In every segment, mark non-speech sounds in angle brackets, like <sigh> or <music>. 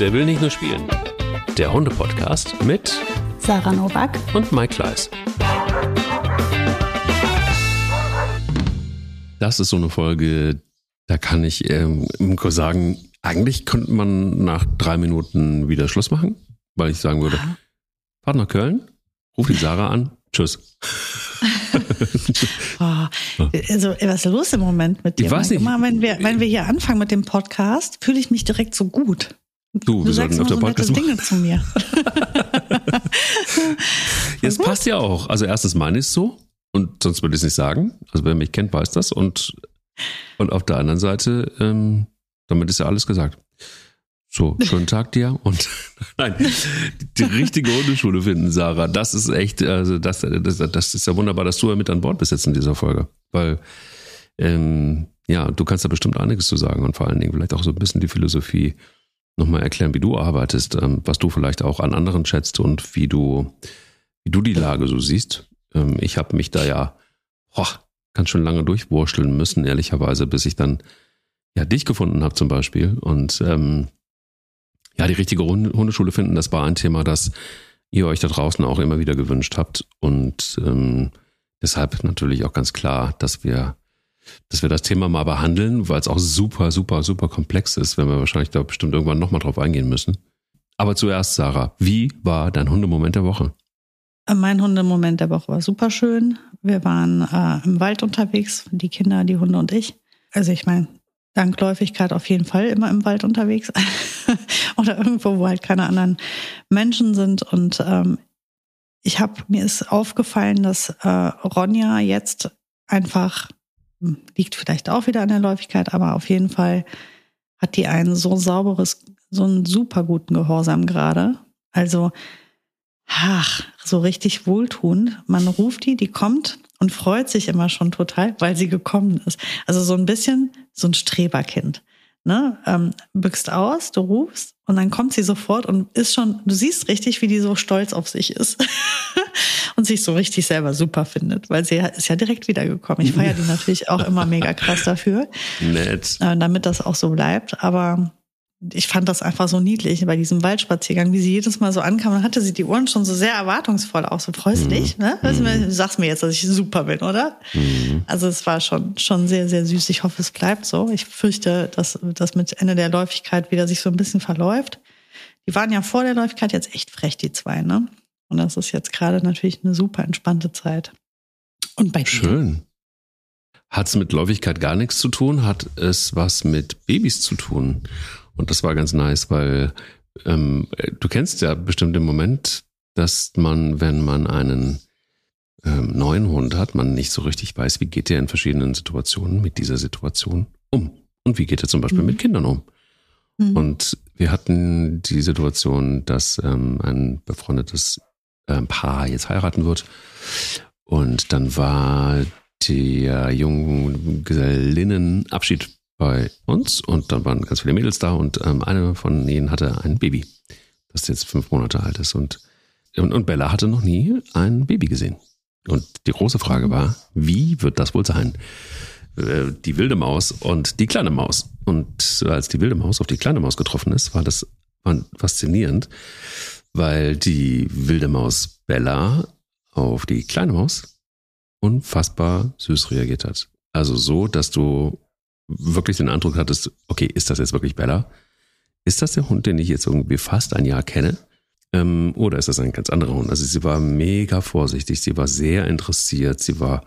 Der will nicht nur spielen. Der Hunde-Podcast mit Sarah Novak und Mike Kleiss. Das ist so eine Folge, da kann ich ähm, sagen, eigentlich könnte man nach drei Minuten wieder Schluss machen, weil ich sagen würde, fahrt nach Köln, ruf die Sarah an, tschüss. <laughs> oh, also, was ist los im Moment mit dir? Ich weiß nicht. Immer, wenn wir, wenn wir hier anfangen mit dem Podcast, fühle ich mich direkt so gut. Du, wir Du sollten auf immer der so Podcast Dinge machen. zu mir. <laughs> Jetzt passt ja auch. Also erstens meine ich es so und sonst würde ich es nicht sagen. Also wer mich kennt, weiß das. Und, und auf der anderen Seite, ähm, damit ist ja alles gesagt. So, schönen Tag dir und <laughs> nein, die richtige Hundeschule finden, Sarah. Das ist echt, also das, das, das ist ja wunderbar, dass du ja mit an Bord bist jetzt in dieser Folge. Weil, ähm, ja, du kannst da bestimmt einiges zu sagen und vor allen Dingen vielleicht auch so ein bisschen die Philosophie nochmal erklären, wie du arbeitest, ähm, was du vielleicht auch an anderen schätzt und wie du, wie du die Lage so siehst. Ähm, ich habe mich da ja boah, ganz schön lange durchwurschteln müssen, ehrlicherweise, bis ich dann ja dich gefunden habe zum Beispiel. Und ähm, ja, die richtige Hund- Hundeschule finden, das war ein Thema, das ihr euch da draußen auch immer wieder gewünscht habt. Und ähm, deshalb natürlich auch ganz klar, dass wir, dass wir das Thema mal behandeln, weil es auch super, super, super komplex ist, wenn wir wahrscheinlich da bestimmt irgendwann nochmal drauf eingehen müssen. Aber zuerst, Sarah, wie war dein Hundemoment der Woche? Äh, Mein Hundemoment der Woche war super schön. Wir waren äh, im Wald unterwegs, die Kinder, die Hunde und ich. Also ich meine, dank Läufigkeit auf jeden Fall immer im Wald unterwegs. <laughs> Oder irgendwo, wo halt keine anderen Menschen sind. Und ähm, ich habe, mir ist aufgefallen, dass äh, Ronja jetzt einfach, liegt vielleicht auch wieder an der Läufigkeit, aber auf jeden Fall hat die ein so sauberes, so einen super guten Gehorsam gerade. Also, ach, so richtig wohltuend. Man ruft die, die kommt und freut sich immer schon total, weil sie gekommen ist. Also so ein bisschen so ein Streberkind. Ne? Ähm, bückst aus, du rufst und dann kommt sie sofort und ist schon, du siehst richtig, wie die so stolz auf sich ist <laughs> und sich so richtig selber super findet, weil sie ist ja direkt wiedergekommen. Ich feiere die <laughs> natürlich auch immer mega krass dafür Nett. äh, damit das auch so bleibt. Aber ich fand das einfach so niedlich bei diesem Waldspaziergang, wie sie jedes Mal so ankam. Dann hatte sie die Ohren schon so sehr erwartungsvoll, auch so freust Mhm. dich. Ne? Weißt du, sagst mir jetzt, dass ich super bin, oder? Mhm. Also es war schon, schon sehr, sehr süß. Ich hoffe, es bleibt so. Ich fürchte, dass das mit Ende der Läufigkeit wieder sich so ein bisschen verläuft. Die waren ja vor der Läufigkeit jetzt echt frech, die zwei, ne? Und das ist jetzt gerade natürlich eine super entspannte Zeit. Und bei dir? Schön. Hat es mit Läufigkeit gar nichts zu tun? Hat es was mit Babys zu tun? Und das war ganz nice, weil ähm, du kennst ja bestimmt den Moment, dass man, wenn man einen ähm, neuen Hund hat, man nicht so richtig weiß, wie geht der in verschiedenen Situationen mit dieser Situation um. Und wie geht er zum Beispiel Mhm. mit Kindern um? Mhm. Und wir hatten die Situation, dass ähm, ein befreundetes ähm, Paar jetzt heiraten wird. Und dann war der jungen Gesellinnenabschied bei uns und dann waren ganz viele Mädels da und ähm, eine von ihnen hatte ein Baby, das jetzt fünf Monate alt ist. Und, und, und Bella hatte noch nie ein Baby gesehen. Und die große Frage war, wie wird das wohl sein? Äh, Die wilde Maus und die kleine Maus. Und als die wilde Maus auf die kleine Maus getroffen ist, war das faszinierend, weil die wilde Maus Bella auf die kleine Maus unfassbar süß reagiert hat. Also so, dass du wirklich den Eindruck hattest, okay, ist das jetzt wirklich Bella? Ist das der Hund, den ich jetzt irgendwie fast ein Jahr kenne? Ähm, oder ist das ein ganz anderer Hund? Also sie war mega vorsichtig, sie war sehr interessiert, sie war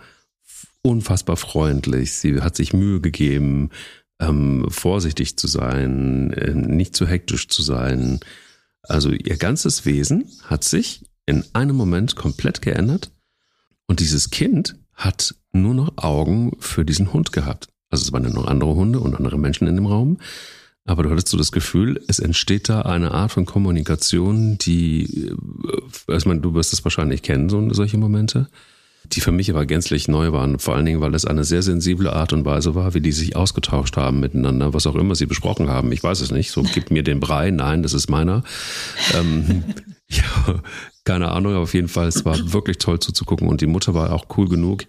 unfassbar freundlich, sie hat sich Mühe gegeben, ähm, vorsichtig zu sein, äh, nicht zu hektisch zu sein. Also ihr ganzes Wesen hat sich in einem Moment komplett geändert und dieses Kind hat nur noch Augen für diesen Hund gehabt. Also es waren ja noch andere Hunde und andere Menschen in dem Raum. Aber du hattest so das Gefühl, es entsteht da eine Art von Kommunikation, die, äh, ich meine, du wirst es wahrscheinlich kennen, so, solche Momente, die für mich aber gänzlich neu waren. Vor allen Dingen, weil es eine sehr sensible Art und Weise war, wie die sich ausgetauscht haben miteinander, was auch immer sie besprochen haben. Ich weiß es nicht. So, gib mir den Brei. Nein, das ist meiner. ähm, <laughs> ja, keine Ahnung, aber auf jeden Fall, es war wirklich toll zuzugucken und die Mutter war auch cool genug,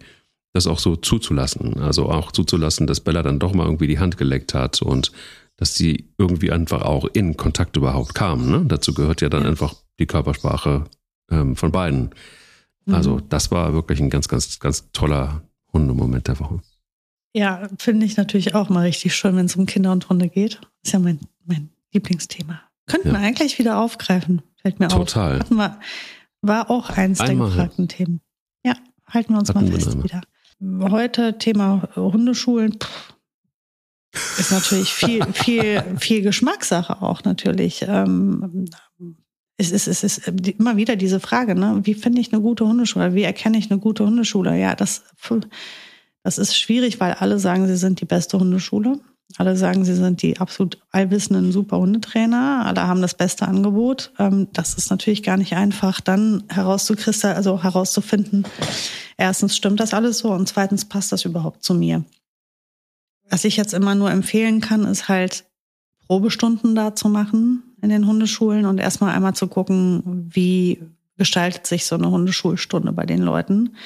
das auch so zuzulassen. Also auch zuzulassen, dass Bella dann doch mal irgendwie die Hand geleckt hat und dass die irgendwie einfach auch in Kontakt überhaupt kamen. Ne? Dazu gehört ja dann einfach die Körpersprache ähm, von beiden. Mhm. Also das war wirklich ein ganz, ganz, ganz toller Hundemoment der Woche. Ja, finde ich natürlich auch mal richtig schön, wenn es um Kinder und Hunde geht. Ist ja mein, mein Lieblingsthema. Könnten ja. wir eigentlich wieder aufgreifen, fällt mir Total. auf. Total. War auch eins Einmal. der gefragten Themen. Ja, halten wir uns Hatten mal fest wieder. Heute Thema Hundeschulen. Pff, ist natürlich viel, <laughs> viel, viel Geschmackssache auch natürlich. Ähm, es ist, es ist immer wieder diese Frage, ne? wie finde ich eine gute Hundeschule? Wie erkenne ich eine gute Hundeschule? Ja, das, das ist schwierig, weil alle sagen, sie sind die beste Hundeschule. Alle sagen, sie sind die absolut allwissenden super Hundetrainer. Alle haben das beste Angebot. Ähm, das ist natürlich gar nicht einfach, dann herauszukristallieren, also herauszufinden. Erstens stimmt das alles so und zweitens passt das überhaupt zu mir. Was ich jetzt immer nur empfehlen kann, ist halt Probestunden da zu machen in den Hundeschulen und erstmal einmal zu gucken, wie gestaltet sich so eine Hundeschulstunde bei den Leuten.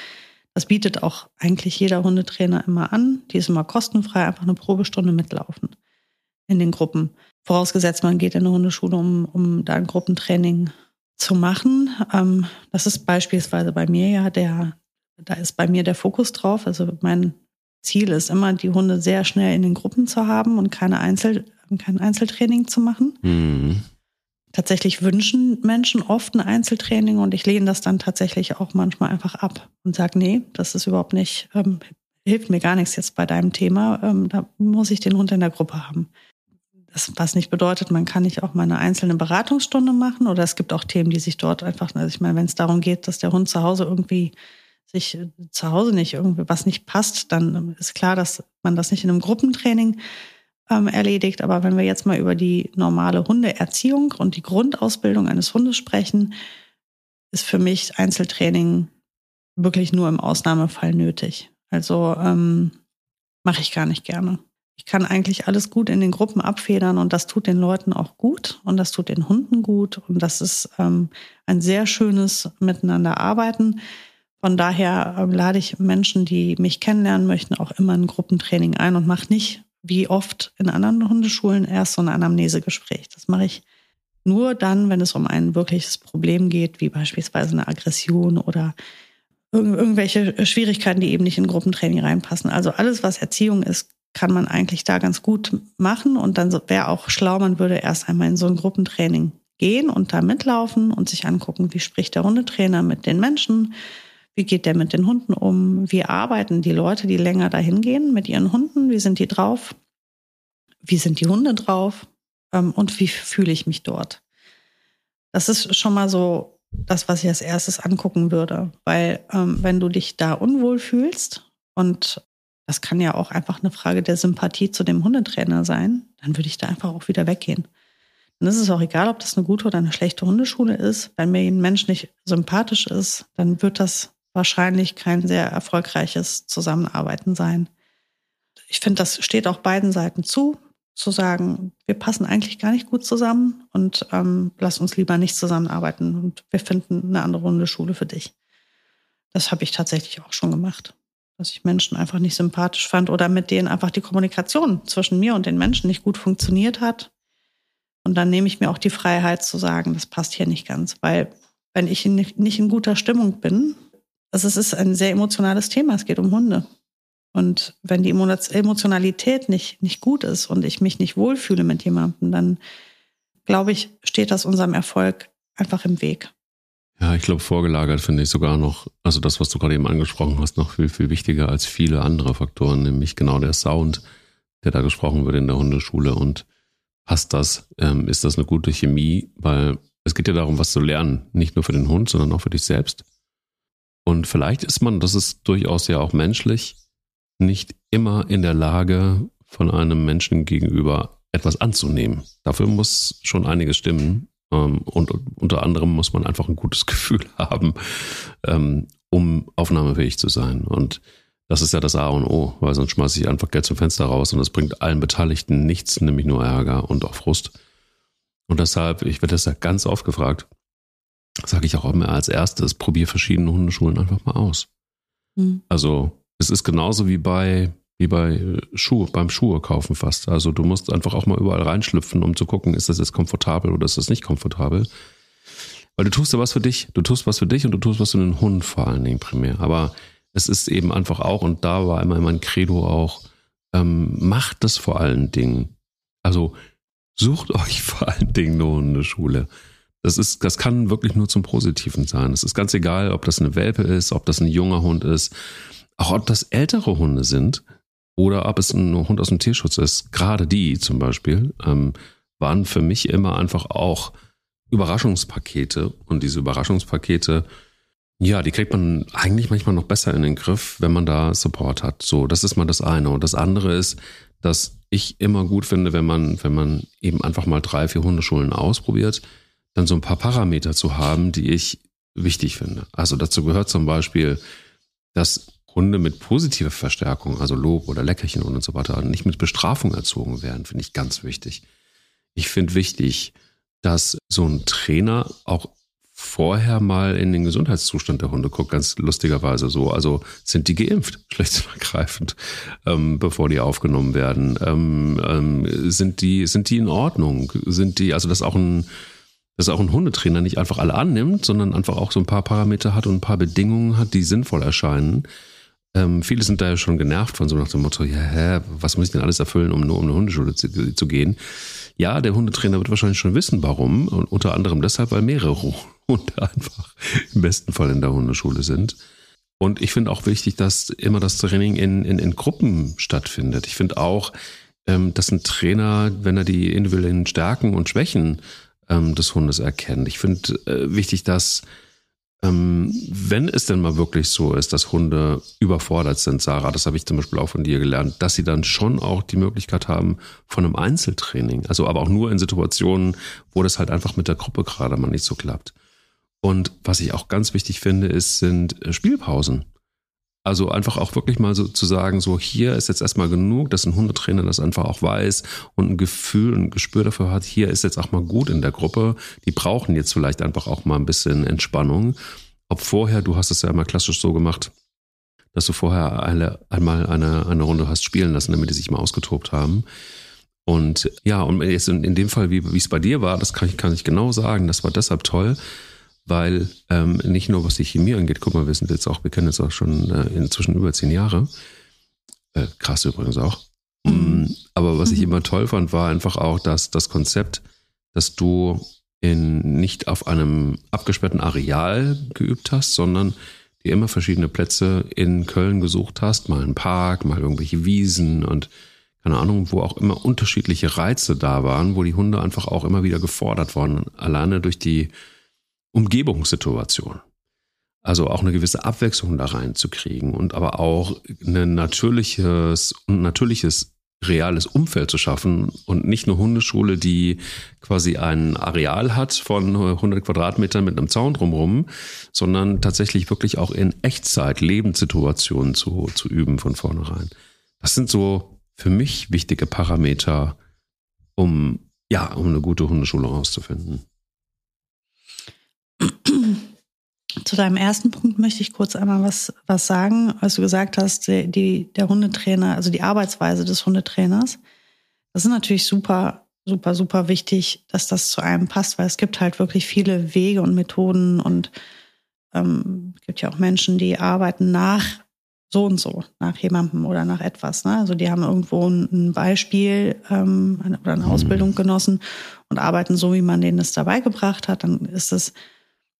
Das bietet auch eigentlich jeder Hundetrainer immer an. Die ist immer kostenfrei, einfach eine Probestunde mitlaufen in den Gruppen. Vorausgesetzt, man geht in eine Hundeschule, um, um da ein Gruppentraining zu machen. Ähm, das ist beispielsweise bei mir ja der, da ist bei mir der Fokus drauf. Also mein Ziel ist immer, die Hunde sehr schnell in den Gruppen zu haben und keine Einzel, kein Einzeltraining zu machen. Mhm. Tatsächlich wünschen Menschen oft ein Einzeltraining und ich lehne das dann tatsächlich auch manchmal einfach ab und sage, nee, das ist überhaupt nicht, ähm, hilft mir gar nichts jetzt bei deinem Thema. Ähm, da muss ich den Hund in der Gruppe haben. Das, was nicht bedeutet, man kann nicht auch mal eine einzelne Beratungsstunde machen oder es gibt auch Themen, die sich dort einfach, also ich meine, wenn es darum geht, dass der Hund zu Hause irgendwie sich äh, zu Hause nicht irgendwie was nicht passt, dann ist klar, dass man das nicht in einem Gruppentraining ähm, erledigt. Aber wenn wir jetzt mal über die normale Hundeerziehung und die Grundausbildung eines Hundes sprechen, ist für mich Einzeltraining wirklich nur im Ausnahmefall nötig. Also ähm, mache ich gar nicht gerne. Ich kann eigentlich alles gut in den Gruppen abfedern und das tut den Leuten auch gut und das tut den Hunden gut und das ist ähm, ein sehr schönes Miteinander arbeiten. Von daher ähm, lade ich Menschen, die mich kennenlernen möchten, auch immer ein Gruppentraining ein und mache nicht wie oft in anderen Hundeschulen erst so ein Anamnesegespräch. Das mache ich nur dann, wenn es um ein wirkliches Problem geht, wie beispielsweise eine Aggression oder irgendwelche Schwierigkeiten, die eben nicht in Gruppentraining reinpassen. Also alles, was Erziehung ist, kann man eigentlich da ganz gut machen. Und dann wäre auch schlau, man würde erst einmal in so ein Gruppentraining gehen und da mitlaufen und sich angucken, wie spricht der Hundetrainer mit den Menschen, wie geht der mit den Hunden um? Wie arbeiten die Leute, die länger dahin gehen mit ihren Hunden? Wie sind die drauf? Wie sind die Hunde drauf? Ähm, und wie fühle ich mich dort? Das ist schon mal so das, was ich als erstes angucken würde. Weil ähm, wenn du dich da unwohl fühlst und das kann ja auch einfach eine Frage der Sympathie zu dem Hundetrainer sein, dann würde ich da einfach auch wieder weggehen. Dann ist es auch egal, ob das eine gute oder eine schlechte Hundeschule ist. Wenn mir ein Mensch nicht sympathisch ist, dann wird das wahrscheinlich kein sehr erfolgreiches Zusammenarbeiten sein. Ich finde, das steht auch beiden Seiten zu, zu sagen, wir passen eigentlich gar nicht gut zusammen und ähm, lass uns lieber nicht zusammenarbeiten und wir finden eine andere Hundeschule für dich. Das habe ich tatsächlich auch schon gemacht, dass ich Menschen einfach nicht sympathisch fand oder mit denen einfach die Kommunikation zwischen mir und den Menschen nicht gut funktioniert hat. Und dann nehme ich mir auch die Freiheit zu sagen, das passt hier nicht ganz, weil wenn ich nicht in guter Stimmung bin, also es ist ein sehr emotionales Thema. Es geht um Hunde. Und wenn die Emotionalität nicht, nicht gut ist und ich mich nicht wohlfühle mit jemandem, dann glaube ich, steht das unserem Erfolg einfach im Weg. Ja, ich glaube, vorgelagert finde ich sogar noch, also das, was du gerade eben angesprochen hast, noch viel, viel wichtiger als viele andere Faktoren, nämlich genau der Sound, der da gesprochen wird in der Hundeschule. Und passt das? Ähm, ist das eine gute Chemie? Weil es geht ja darum, was zu lernen, nicht nur für den Hund, sondern auch für dich selbst. Und vielleicht ist man, das ist durchaus ja auch menschlich, nicht immer in der Lage, von einem Menschen gegenüber etwas anzunehmen. Dafür muss schon einiges stimmen. Ähm, und unter anderem muss man einfach ein gutes <laughs> Gefühl haben, ähm, um aufnahmefähig zu sein. Und das ist ja das A und O, weil sonst schmeiße ich einfach Geld zum Fenster raus und das bringt allen Beteiligten nichts, nämlich nur Ärger und auch Frust. Und deshalb, ich werde das ja ganz oft gefragt, sage ich auch immer als erstes, probier verschiedene Hundeschulen einfach mal aus. Mhm. Also es ist genauso wie bei wie bei Schuhe, beim Schuhe kaufen fast. Also du musst einfach auch mal überall reinschlüpfen, um zu gucken, ist das jetzt komfortabel oder ist das nicht komfortabel. Weil du tust ja was für dich, du tust was für dich und du tust was für den Hund vor allen Dingen primär. Aber es ist eben einfach auch, und da war immer mein Credo auch, ähm, macht das vor allen Dingen. Also sucht <laughs> euch vor allen Dingen eine Hundeschule. Das ist, das kann wirklich nur zum Positiven sein. Es ist ganz egal, ob das eine Welpe ist, ob das ein junger Hund ist, auch ob das ältere Hunde sind oder ob es ein Hund aus dem Tierschutz ist. Gerade die zum Beispiel ähm, waren für mich immer einfach auch Überraschungspakete und diese Überraschungspakete, ja, die kriegt man eigentlich manchmal noch besser in den Griff, wenn man da Support hat. So, das ist mal das eine. Und das andere ist, dass ich immer gut finde, wenn man, wenn man eben einfach mal drei, vier Hundeschulen ausprobiert, dann so ein paar Parameter zu haben, die ich wichtig finde. Also dazu gehört zum Beispiel, dass Hunde mit positiver Verstärkung, also Lob oder Leckerchen und so weiter, nicht mit Bestrafung erzogen werden, finde ich ganz wichtig. Ich finde wichtig, dass so ein Trainer auch vorher mal in den Gesundheitszustand der Hunde guckt, ganz lustigerweise so. Also sind die geimpft, <laughs> schlecht und ergreifend, ähm, bevor die aufgenommen werden? Ähm, ähm, sind die, sind die in Ordnung? Sind die, also dass auch ein, dass auch ein Hundetrainer nicht einfach alle annimmt, sondern einfach auch so ein paar Parameter hat und ein paar Bedingungen hat, die sinnvoll erscheinen. Ähm, viele sind da ja schon genervt von so nach dem Motto, ja, hä, was muss ich denn alles erfüllen, um nur um eine Hundeschule zu, zu gehen? Ja, der Hundetrainer wird wahrscheinlich schon wissen, warum. Und unter anderem deshalb, weil mehrere Hunde <laughs> einfach im besten Fall in der Hundeschule sind. Und ich finde auch wichtig, dass immer das Training in, in, in Gruppen stattfindet. Ich finde auch, ähm, dass ein Trainer, wenn er die individuellen Stärken und Schwächen ähm, des Hundes erkennt. Ich finde äh, wichtig, dass ähm, wenn es denn mal wirklich so ist, dass Hunde überfordert sind, Sarah, das habe ich zum Beispiel auch von dir gelernt, dass sie dann schon auch die Möglichkeit haben von einem Einzeltraining. Also aber auch nur in Situationen, wo das halt einfach mit der Gruppe gerade mal nicht so klappt. Und was ich auch ganz wichtig finde, ist, sind äh, Spielpausen. Also einfach auch wirklich mal so zu sagen, so hier ist jetzt erstmal genug, dass ein Hundetrainer das einfach auch weiß und ein Gefühl, ein Gespür dafür hat, hier ist jetzt auch mal gut in der Gruppe. Die brauchen jetzt vielleicht einfach auch mal ein bisschen Entspannung. Ob vorher, du hast es ja immer klassisch so gemacht, dass du vorher eine, einmal eine, eine Runde hast spielen lassen, damit die sich mal ausgetobt haben. Und ja, und jetzt in, in dem Fall, wie, wie es bei dir war, das kann ich, kann ich genau sagen, das war deshalb toll, weil ähm, nicht nur was die Chemie angeht, guck mal, wir sind jetzt auch, wir kennen jetzt auch schon äh, inzwischen über zehn Jahre. Äh, krass übrigens auch. Mhm. Mm, aber was ich mhm. immer toll fand, war einfach auch, dass das Konzept, dass du in, nicht auf einem abgesperrten Areal geübt hast, sondern dir immer verschiedene Plätze in Köln gesucht hast, mal ein Park, mal irgendwelche Wiesen und keine Ahnung, wo auch immer unterschiedliche Reize da waren, wo die Hunde einfach auch immer wieder gefordert waren, alleine durch die Umgebungssituation. Also auch eine gewisse Abwechslung da reinzukriegen und aber auch ein natürliches und natürliches reales Umfeld zu schaffen und nicht eine Hundeschule, die quasi ein Areal hat von 100 Quadratmetern mit einem Zaun drumherum, sondern tatsächlich wirklich auch in Echtzeit Lebenssituationen zu, zu üben von vornherein. Das sind so für mich wichtige Parameter, um, ja, um eine gute Hundeschule rauszufinden. Zu deinem ersten Punkt möchte ich kurz einmal was, was sagen. Als du gesagt hast, die, die, der Hundetrainer, also die Arbeitsweise des Hundetrainers, das ist natürlich super, super, super wichtig, dass das zu einem passt, weil es gibt halt wirklich viele Wege und Methoden und ähm, es gibt ja auch Menschen, die arbeiten nach so und so, nach jemandem oder nach etwas. Ne? Also die haben irgendwo ein, Beispiel ähm, oder eine Ausbildung genossen und arbeiten so, wie man denen das dabei gebracht hat. Dann ist es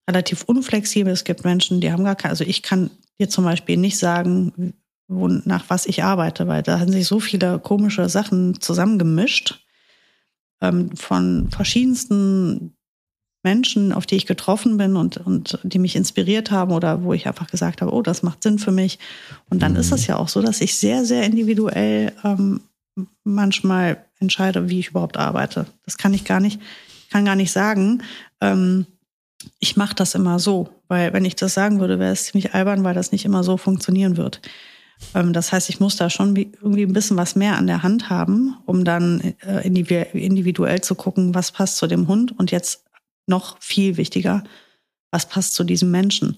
relativ unflexibel. Es gibt Menschen, die haben gar keine, also ich kann dir zum Beispiel nicht sagen, wo, nach was ich arbeite, weil da haben sich so viele komische Sachen zusammengemischt ähm, von verschiedensten Menschen, auf die ich getroffen bin und, und die mich inspiriert haben oder wo ich einfach gesagt habe, oh, das macht Sinn für mich. Und dann mhm. ist es ja auch so, dass ich sehr, sehr individuell ähm, manchmal entscheide, wie ich überhaupt arbeite. Das kann ich gar nicht, kann gar nicht sagen. Ähm, ich mache das immer so, weil wenn ich das sagen würde, wäre es ziemlich albern, weil das nicht immer so funktionieren wird. Ähm, das heißt, ich muss da schon irgendwie ein bisschen was mehr an der Hand haben, um dann äh, individuell zu gucken, was passt zu dem Hund und jetzt noch viel wichtiger, was passt zu diesem Menschen.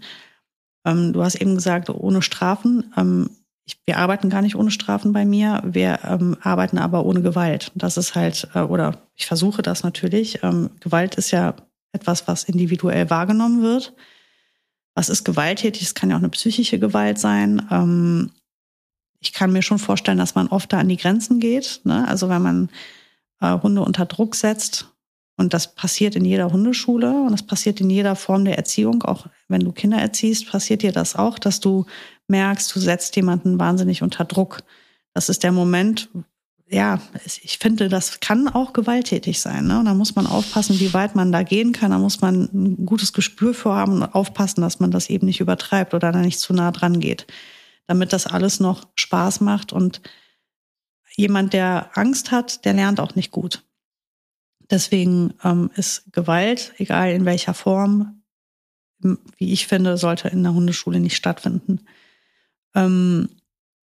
Ähm, du hast eben gesagt, ohne Strafen. Ähm, ich, wir arbeiten gar nicht ohne Strafen bei mir, wir ähm, arbeiten aber ohne Gewalt. Das ist halt, äh, oder ich versuche das natürlich. Ähm, Gewalt ist ja etwas, was individuell wahrgenommen wird. Was ist gewalttätig? Es kann ja auch eine psychische Gewalt sein. Ähm, ich kann mir schon vorstellen, dass man oft da an die Grenzen geht. Ne? Also wenn man äh, Hunde unter Druck setzt, und das passiert in jeder Hundeschule und das passiert in jeder Form der Erziehung. Auch wenn du Kinder erziehst, passiert dir das auch, dass du merkst, du setzt jemanden wahnsinnig unter Druck. Das ist der Moment, ja, ich finde, das kann auch gewalttätig sein. Ne? Und da muss man aufpassen, wie weit man da gehen kann. Da muss man ein gutes Gespür für haben und aufpassen, dass man das eben nicht übertreibt oder da nicht zu nah dran geht. Damit das alles noch Spaß macht. Und jemand, der Angst hat, der lernt auch nicht gut. Deswegen ähm, ist Gewalt, egal in welcher Form, wie ich finde, sollte in der Hundeschule nicht stattfinden. Ähm,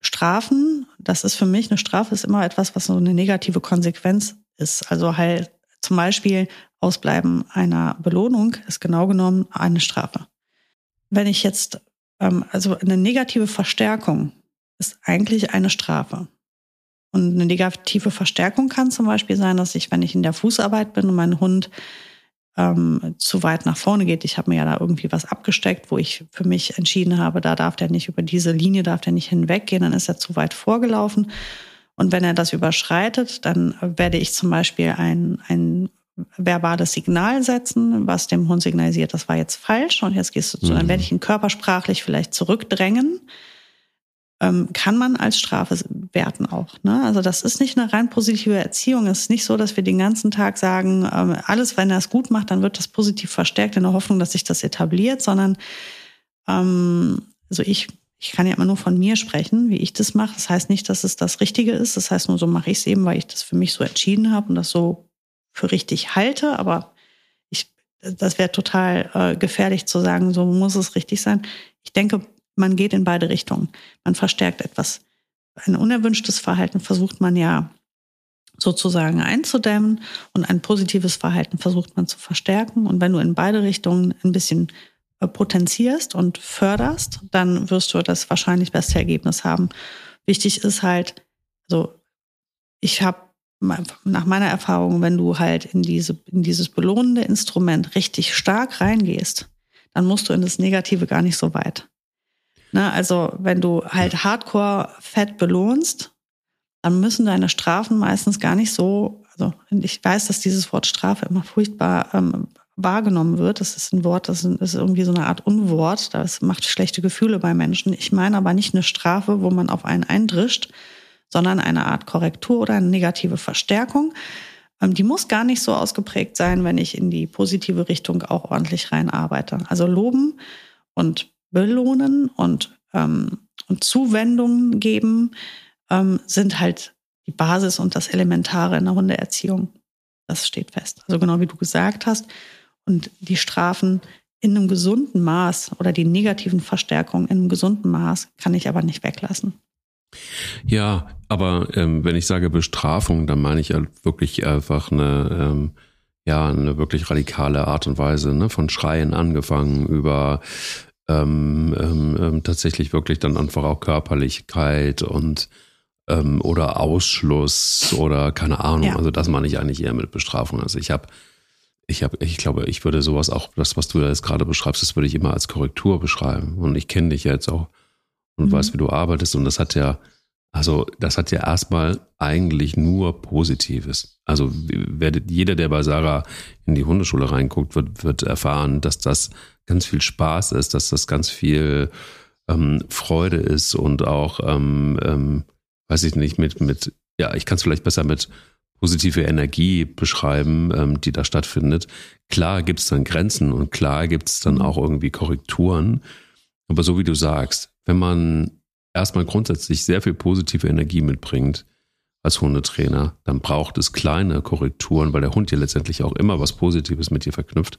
Strafen, das ist für mich, eine Strafe ist immer etwas, was so eine negative Konsequenz ist. Also halt zum Beispiel Ausbleiben einer Belohnung ist genau genommen eine Strafe. Wenn ich jetzt, ähm, also eine negative Verstärkung ist eigentlich eine Strafe. Und eine negative Verstärkung kann zum Beispiel sein, dass ich, wenn ich in der Fußarbeit bin und mein Hund ähm, zu weit nach vorne geht, ich habe mir ja da irgendwie was abgesteckt, wo ich für mich entschieden habe, da darf der nicht über diese Linie, darf der nicht hinweggehen, dann ist er zu weit vorgelaufen. Und wenn er das überschreitet, dann werde ich zum Beispiel ein, ein verbales Signal setzen, was dem Hund signalisiert, das war jetzt falsch und jetzt gehst du zu, mhm. dann werde ich ihn körpersprachlich vielleicht zurückdrängen kann man als Strafe werten auch. Ne? Also das ist nicht eine rein positive Erziehung. Es ist nicht so, dass wir den ganzen Tag sagen, ähm, alles, wenn er es gut macht, dann wird das positiv verstärkt in der Hoffnung, dass sich das etabliert, sondern ähm, also ich ich kann ja immer nur von mir sprechen, wie ich das mache. Das heißt nicht, dass es das Richtige ist. Das heißt nur, so mache ich es eben, weil ich das für mich so entschieden habe und das so für richtig halte. Aber das wäre total äh, gefährlich zu sagen, so muss es richtig sein. Ich denke, man geht in beide Richtungen. Man verstärkt etwas. Ein unerwünschtes Verhalten versucht man ja sozusagen einzudämmen und ein positives Verhalten versucht man zu verstärken. Und wenn du in beide Richtungen ein bisschen äh, potenzierst und förderst, dann wirst du das wahrscheinlich beste Ergebnis haben. Wichtig ist halt, also ich habe nach meiner Erfahrung, wenn du halt in diese in dieses belohnende Instrument richtig stark reingehst, dann musst du in das Negative gar nicht so weit. Ne, also wenn du halt hardcore fett belohnst, dann müssen deine Strafen meistens gar nicht so, also ich weiß, dass dieses Wort Strafe immer furchtbar ähm, wahrgenommen wird. Das ist ein Wort, das ist irgendwie so eine Art Unwort. Das macht schlechte Gefühle bei Menschen. Ich meine aber nicht eine Strafe, wo man auf einen eindrischt, sondern eine Art Korrektur oder eine negative Verstärkung. Ähm, die muss gar nicht so ausgeprägt sein, wenn ich in die positive Richtung auch ordentlich reinarbeite. Also loben und belohnen und, ähm, und Zuwendungen geben, ähm, sind halt die Basis und das Elementare in der Hundeerziehung. Das steht fest. Also genau wie du gesagt hast. Und die Strafen in einem gesunden Maß oder die negativen Verstärkungen in einem gesunden Maß kann ich aber nicht weglassen. Ja, aber ähm, wenn ich sage Bestrafung, dann meine ich halt wirklich einfach eine, ähm, ja, eine wirklich radikale Art und Weise, ne, von Schreien angefangen über ähm, ähm, ähm, tatsächlich wirklich dann einfach auch Körperlichkeit und ähm, oder Ausschluss oder keine Ahnung. Ja. Also das meine ich eigentlich eher mit Bestrafung. Also ich habe, ich habe, ich glaube, ich würde sowas auch, das, was du da jetzt gerade beschreibst, das würde ich immer als Korrektur beschreiben. Und ich kenne dich ja jetzt auch und mhm. weiß, wie du arbeitest. Und das hat ja, also das hat ja erstmal eigentlich nur Positives. Also werdet jeder, der bei Sarah in die Hundeschule reinguckt, wird, wird erfahren, dass das ganz viel Spaß ist, dass das ganz viel ähm, Freude ist und auch, ähm, ähm, weiß ich nicht, mit, mit, ja, ich kann es vielleicht besser mit positive Energie beschreiben, ähm, die da stattfindet. Klar gibt es dann Grenzen und klar gibt es dann auch irgendwie Korrekturen. Aber so wie du sagst, wenn man erstmal grundsätzlich sehr viel positive Energie mitbringt als Hundetrainer, dann braucht es kleine Korrekturen, weil der Hund ja letztendlich auch immer was Positives mit dir verknüpft.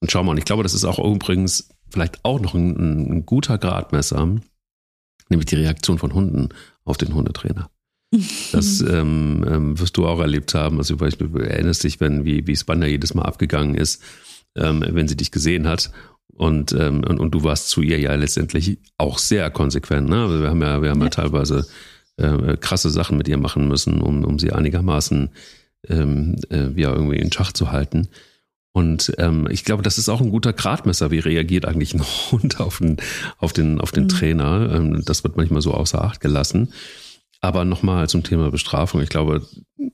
Und schau mal, und ich glaube, das ist auch übrigens vielleicht auch noch ein, ein guter Gradmesser, nämlich die Reaktion von Hunden auf den Hundetrainer. <laughs> Das ähm, ähm, wirst du auch erlebt haben. Also du erinnerst dich, wenn wie, wie Spanda jedes Mal abgegangen ist, ähm, wenn sie dich gesehen hat Und, ähm, und, und du warst zu ihr ja letztendlich auch sehr konsequent. Ne? Also wir haben ja, wir haben ja, ja teilweise äh, krasse Sachen mit ihr machen müssen, um, um sie einigermaßen ähm, äh, ja, irgendwie in Schach zu halten. Und ähm, ich glaube, das ist auch ein guter Gradmesser. Wie reagiert eigentlich ein <laughs> Hund auf den, auf den, auf den mhm. Trainer? Ähm, das wird manchmal so außer Acht gelassen. Aber nochmal zum Thema Bestrafung. Ich glaube,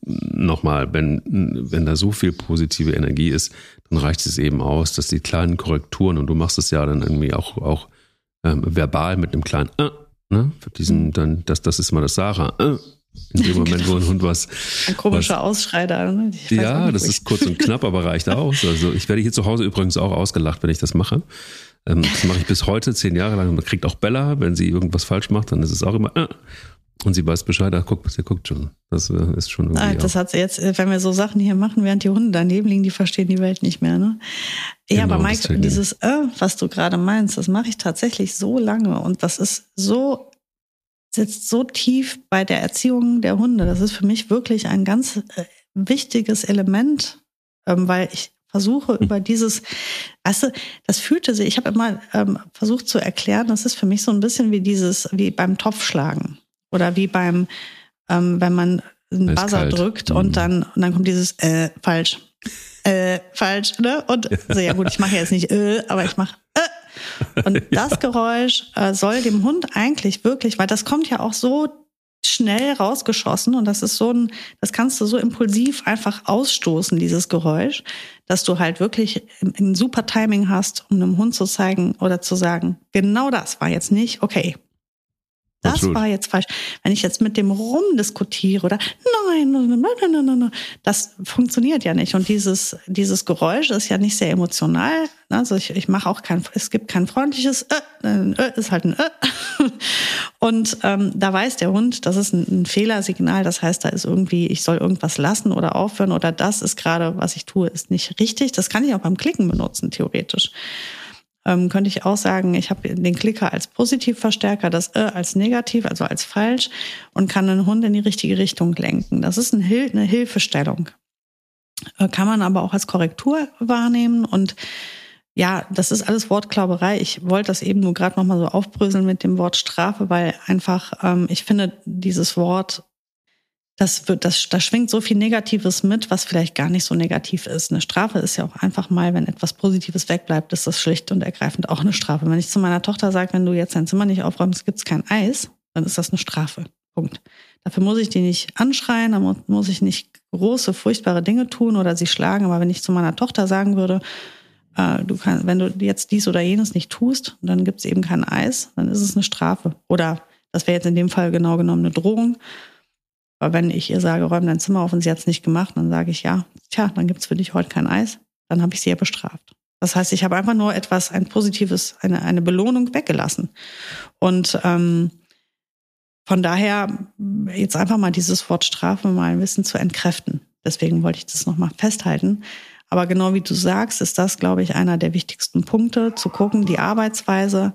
nochmal, wenn, wenn da so viel positive Energie ist, dann reicht es eben aus, dass die kleinen Korrekturen, und du machst es ja dann irgendwie auch, auch ähm, verbal mit einem kleinen äh, ne? Für diesen, dann, das, das ist mal das Sarah. Äh, in dem Moment, genau. wo ein Hund was. Ein komischer was, Ausschrei da. Ne? Ja, das ist kurz und knapp, aber reicht aus. Also ich werde hier zu Hause übrigens auch ausgelacht, wenn ich das mache. Ähm, das mache ich bis heute, zehn Jahre lang. Man kriegt auch Bella, wenn sie irgendwas falsch macht, dann ist es auch immer. Äh, und sie weiß Bescheid, ach, guck, sie guckt schon. Das äh, ist schon irgendwie. Ah, das hat sie jetzt, äh, wenn wir so Sachen hier machen, während die Hunde daneben liegen, die verstehen die Welt nicht mehr, ne? Ja, genau, aber Mike, dieses äh, was du gerade meinst, das mache ich tatsächlich so lange und das ist so, sitzt so tief bei der Erziehung der Hunde. Das ist für mich wirklich ein ganz äh, wichtiges Element, ähm, weil ich versuche hm. über dieses, weißt du, das fühlte sich, ich habe immer ähm, versucht zu erklären, das ist für mich so ein bisschen wie dieses, wie beim Topfschlagen. Oder wie beim, ähm, wenn man einen Buzzer drückt und mhm. dann, und dann kommt dieses äh, falsch. Äh, falsch, ne? Und <laughs> so, ja gut, ich mache jetzt nicht äh, aber ich mache. Und <laughs> das ja. Geräusch äh, soll dem Hund eigentlich wirklich, weil das kommt ja auch so schnell rausgeschossen und das ist so ein, das kannst du so impulsiv einfach ausstoßen, dieses Geräusch, dass du halt wirklich ein super Timing hast, um einem Hund zu zeigen oder zu sagen, genau das war jetzt nicht okay. Das Absolut. war jetzt falsch. Wenn ich jetzt mit dem rumdiskutiere oder nein, nein, nein, nein, nein, nein, das funktioniert ja nicht. Und dieses, dieses Geräusch ist ja nicht sehr emotional. Also ich, ich mache auch kein, es gibt kein freundliches äh, äh ist halt ein äh. <laughs> Und ähm, da weiß der Hund, das ist ein, ein Fehlersignal. Das heißt, da ist irgendwie, ich soll irgendwas lassen oder aufhören oder das ist gerade, was ich tue, ist nicht richtig. Das kann ich auch beim Klicken benutzen, theoretisch ähm, könnte ich auch sagen, ich habe den Klicker als Positivverstärker, das äh als negativ, also als falsch und kann einen Hund in die richtige Richtung lenken. Das ist eine, Hil eine Hilfestellung. Äh, kann man aber auch als Korrektur wahrnehmen und ja, das ist alles Wortklauberei. Ich wollte das eben nur gerade nochmal so aufbröseln mit dem Wort Strafe, weil einfach, ähm, ich finde, dieses Wort das wird, das, da schwingt so viel Negatives mit, was vielleicht gar nicht so negativ ist. Eine Strafe ist ja auch einfach mal, wenn etwas Positives wegbleibt, ist das schlicht und ergreifend auch eine Strafe. Wenn ich zu meiner Tochter sage, wenn du jetzt dein Zimmer nicht aufräumst, gibt's kein Eis, dann ist das eine Strafe. Punkt. Dafür muss ich die nicht anschreien, da muss ich nicht große, furchtbare Dinge tun oder sie schlagen. Aber wenn ich zu meiner Tochter sagen würde, äh, du kannst, wenn du jetzt dies oder jenes nicht tust, dann gibt's eben kein Eis, dann ist es eine Strafe. Oder das wäre jetzt in dem Fall genau genommen eine Drohung. Aber wenn ich ihr sage, räum dein Zimmer auf und sie hat es nicht gemacht, dann sage ich ja, tja, dann gibt's für dich heute kein Eis. Dann habe ich sie ja bestraft. Das heißt, ich habe einfach nur etwas, ein positives, eine, eine Belohnung weggelassen. Und ähm, von daher jetzt einfach mal dieses Wort Strafe mal ein bisschen zu entkräften. Deswegen wollte ich das nochmal festhalten. Aber genau wie du sagst, ist das, glaube ich, einer der wichtigsten Punkte, zu gucken, die Arbeitsweise,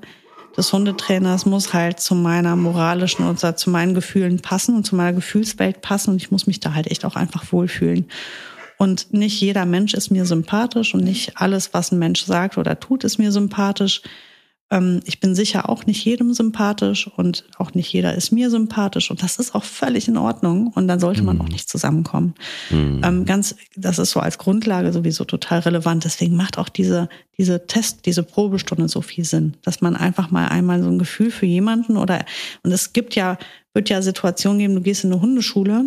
des Hundetrainers muss halt zu meiner moralischen oder zu meinen Gefühlen passen und zu meiner Gefühlswelt passen und ich muss mich da halt echt auch einfach wohlfühlen. Und nicht jeder Mensch ist mir sympathisch und nicht alles, was ein Mensch sagt oder tut, ist mir sympathisch. Ähm, ich bin sicher auch nicht jedem sympathisch und auch nicht jeder ist mir sympathisch und das ist auch völlig in Ordnung und dann sollte man mhm. auch nicht zusammenkommen. Mhm. Ähm, ganz, das ist so als Grundlage sowieso total relevant. Deswegen macht auch diese, diese Test, diese Probestunde so viel Sinn, dass man einfach mal einmal so ein Gefühl für jemanden oder, und es gibt ja, wird ja Situationen geben, du gehst in eine Hundeschule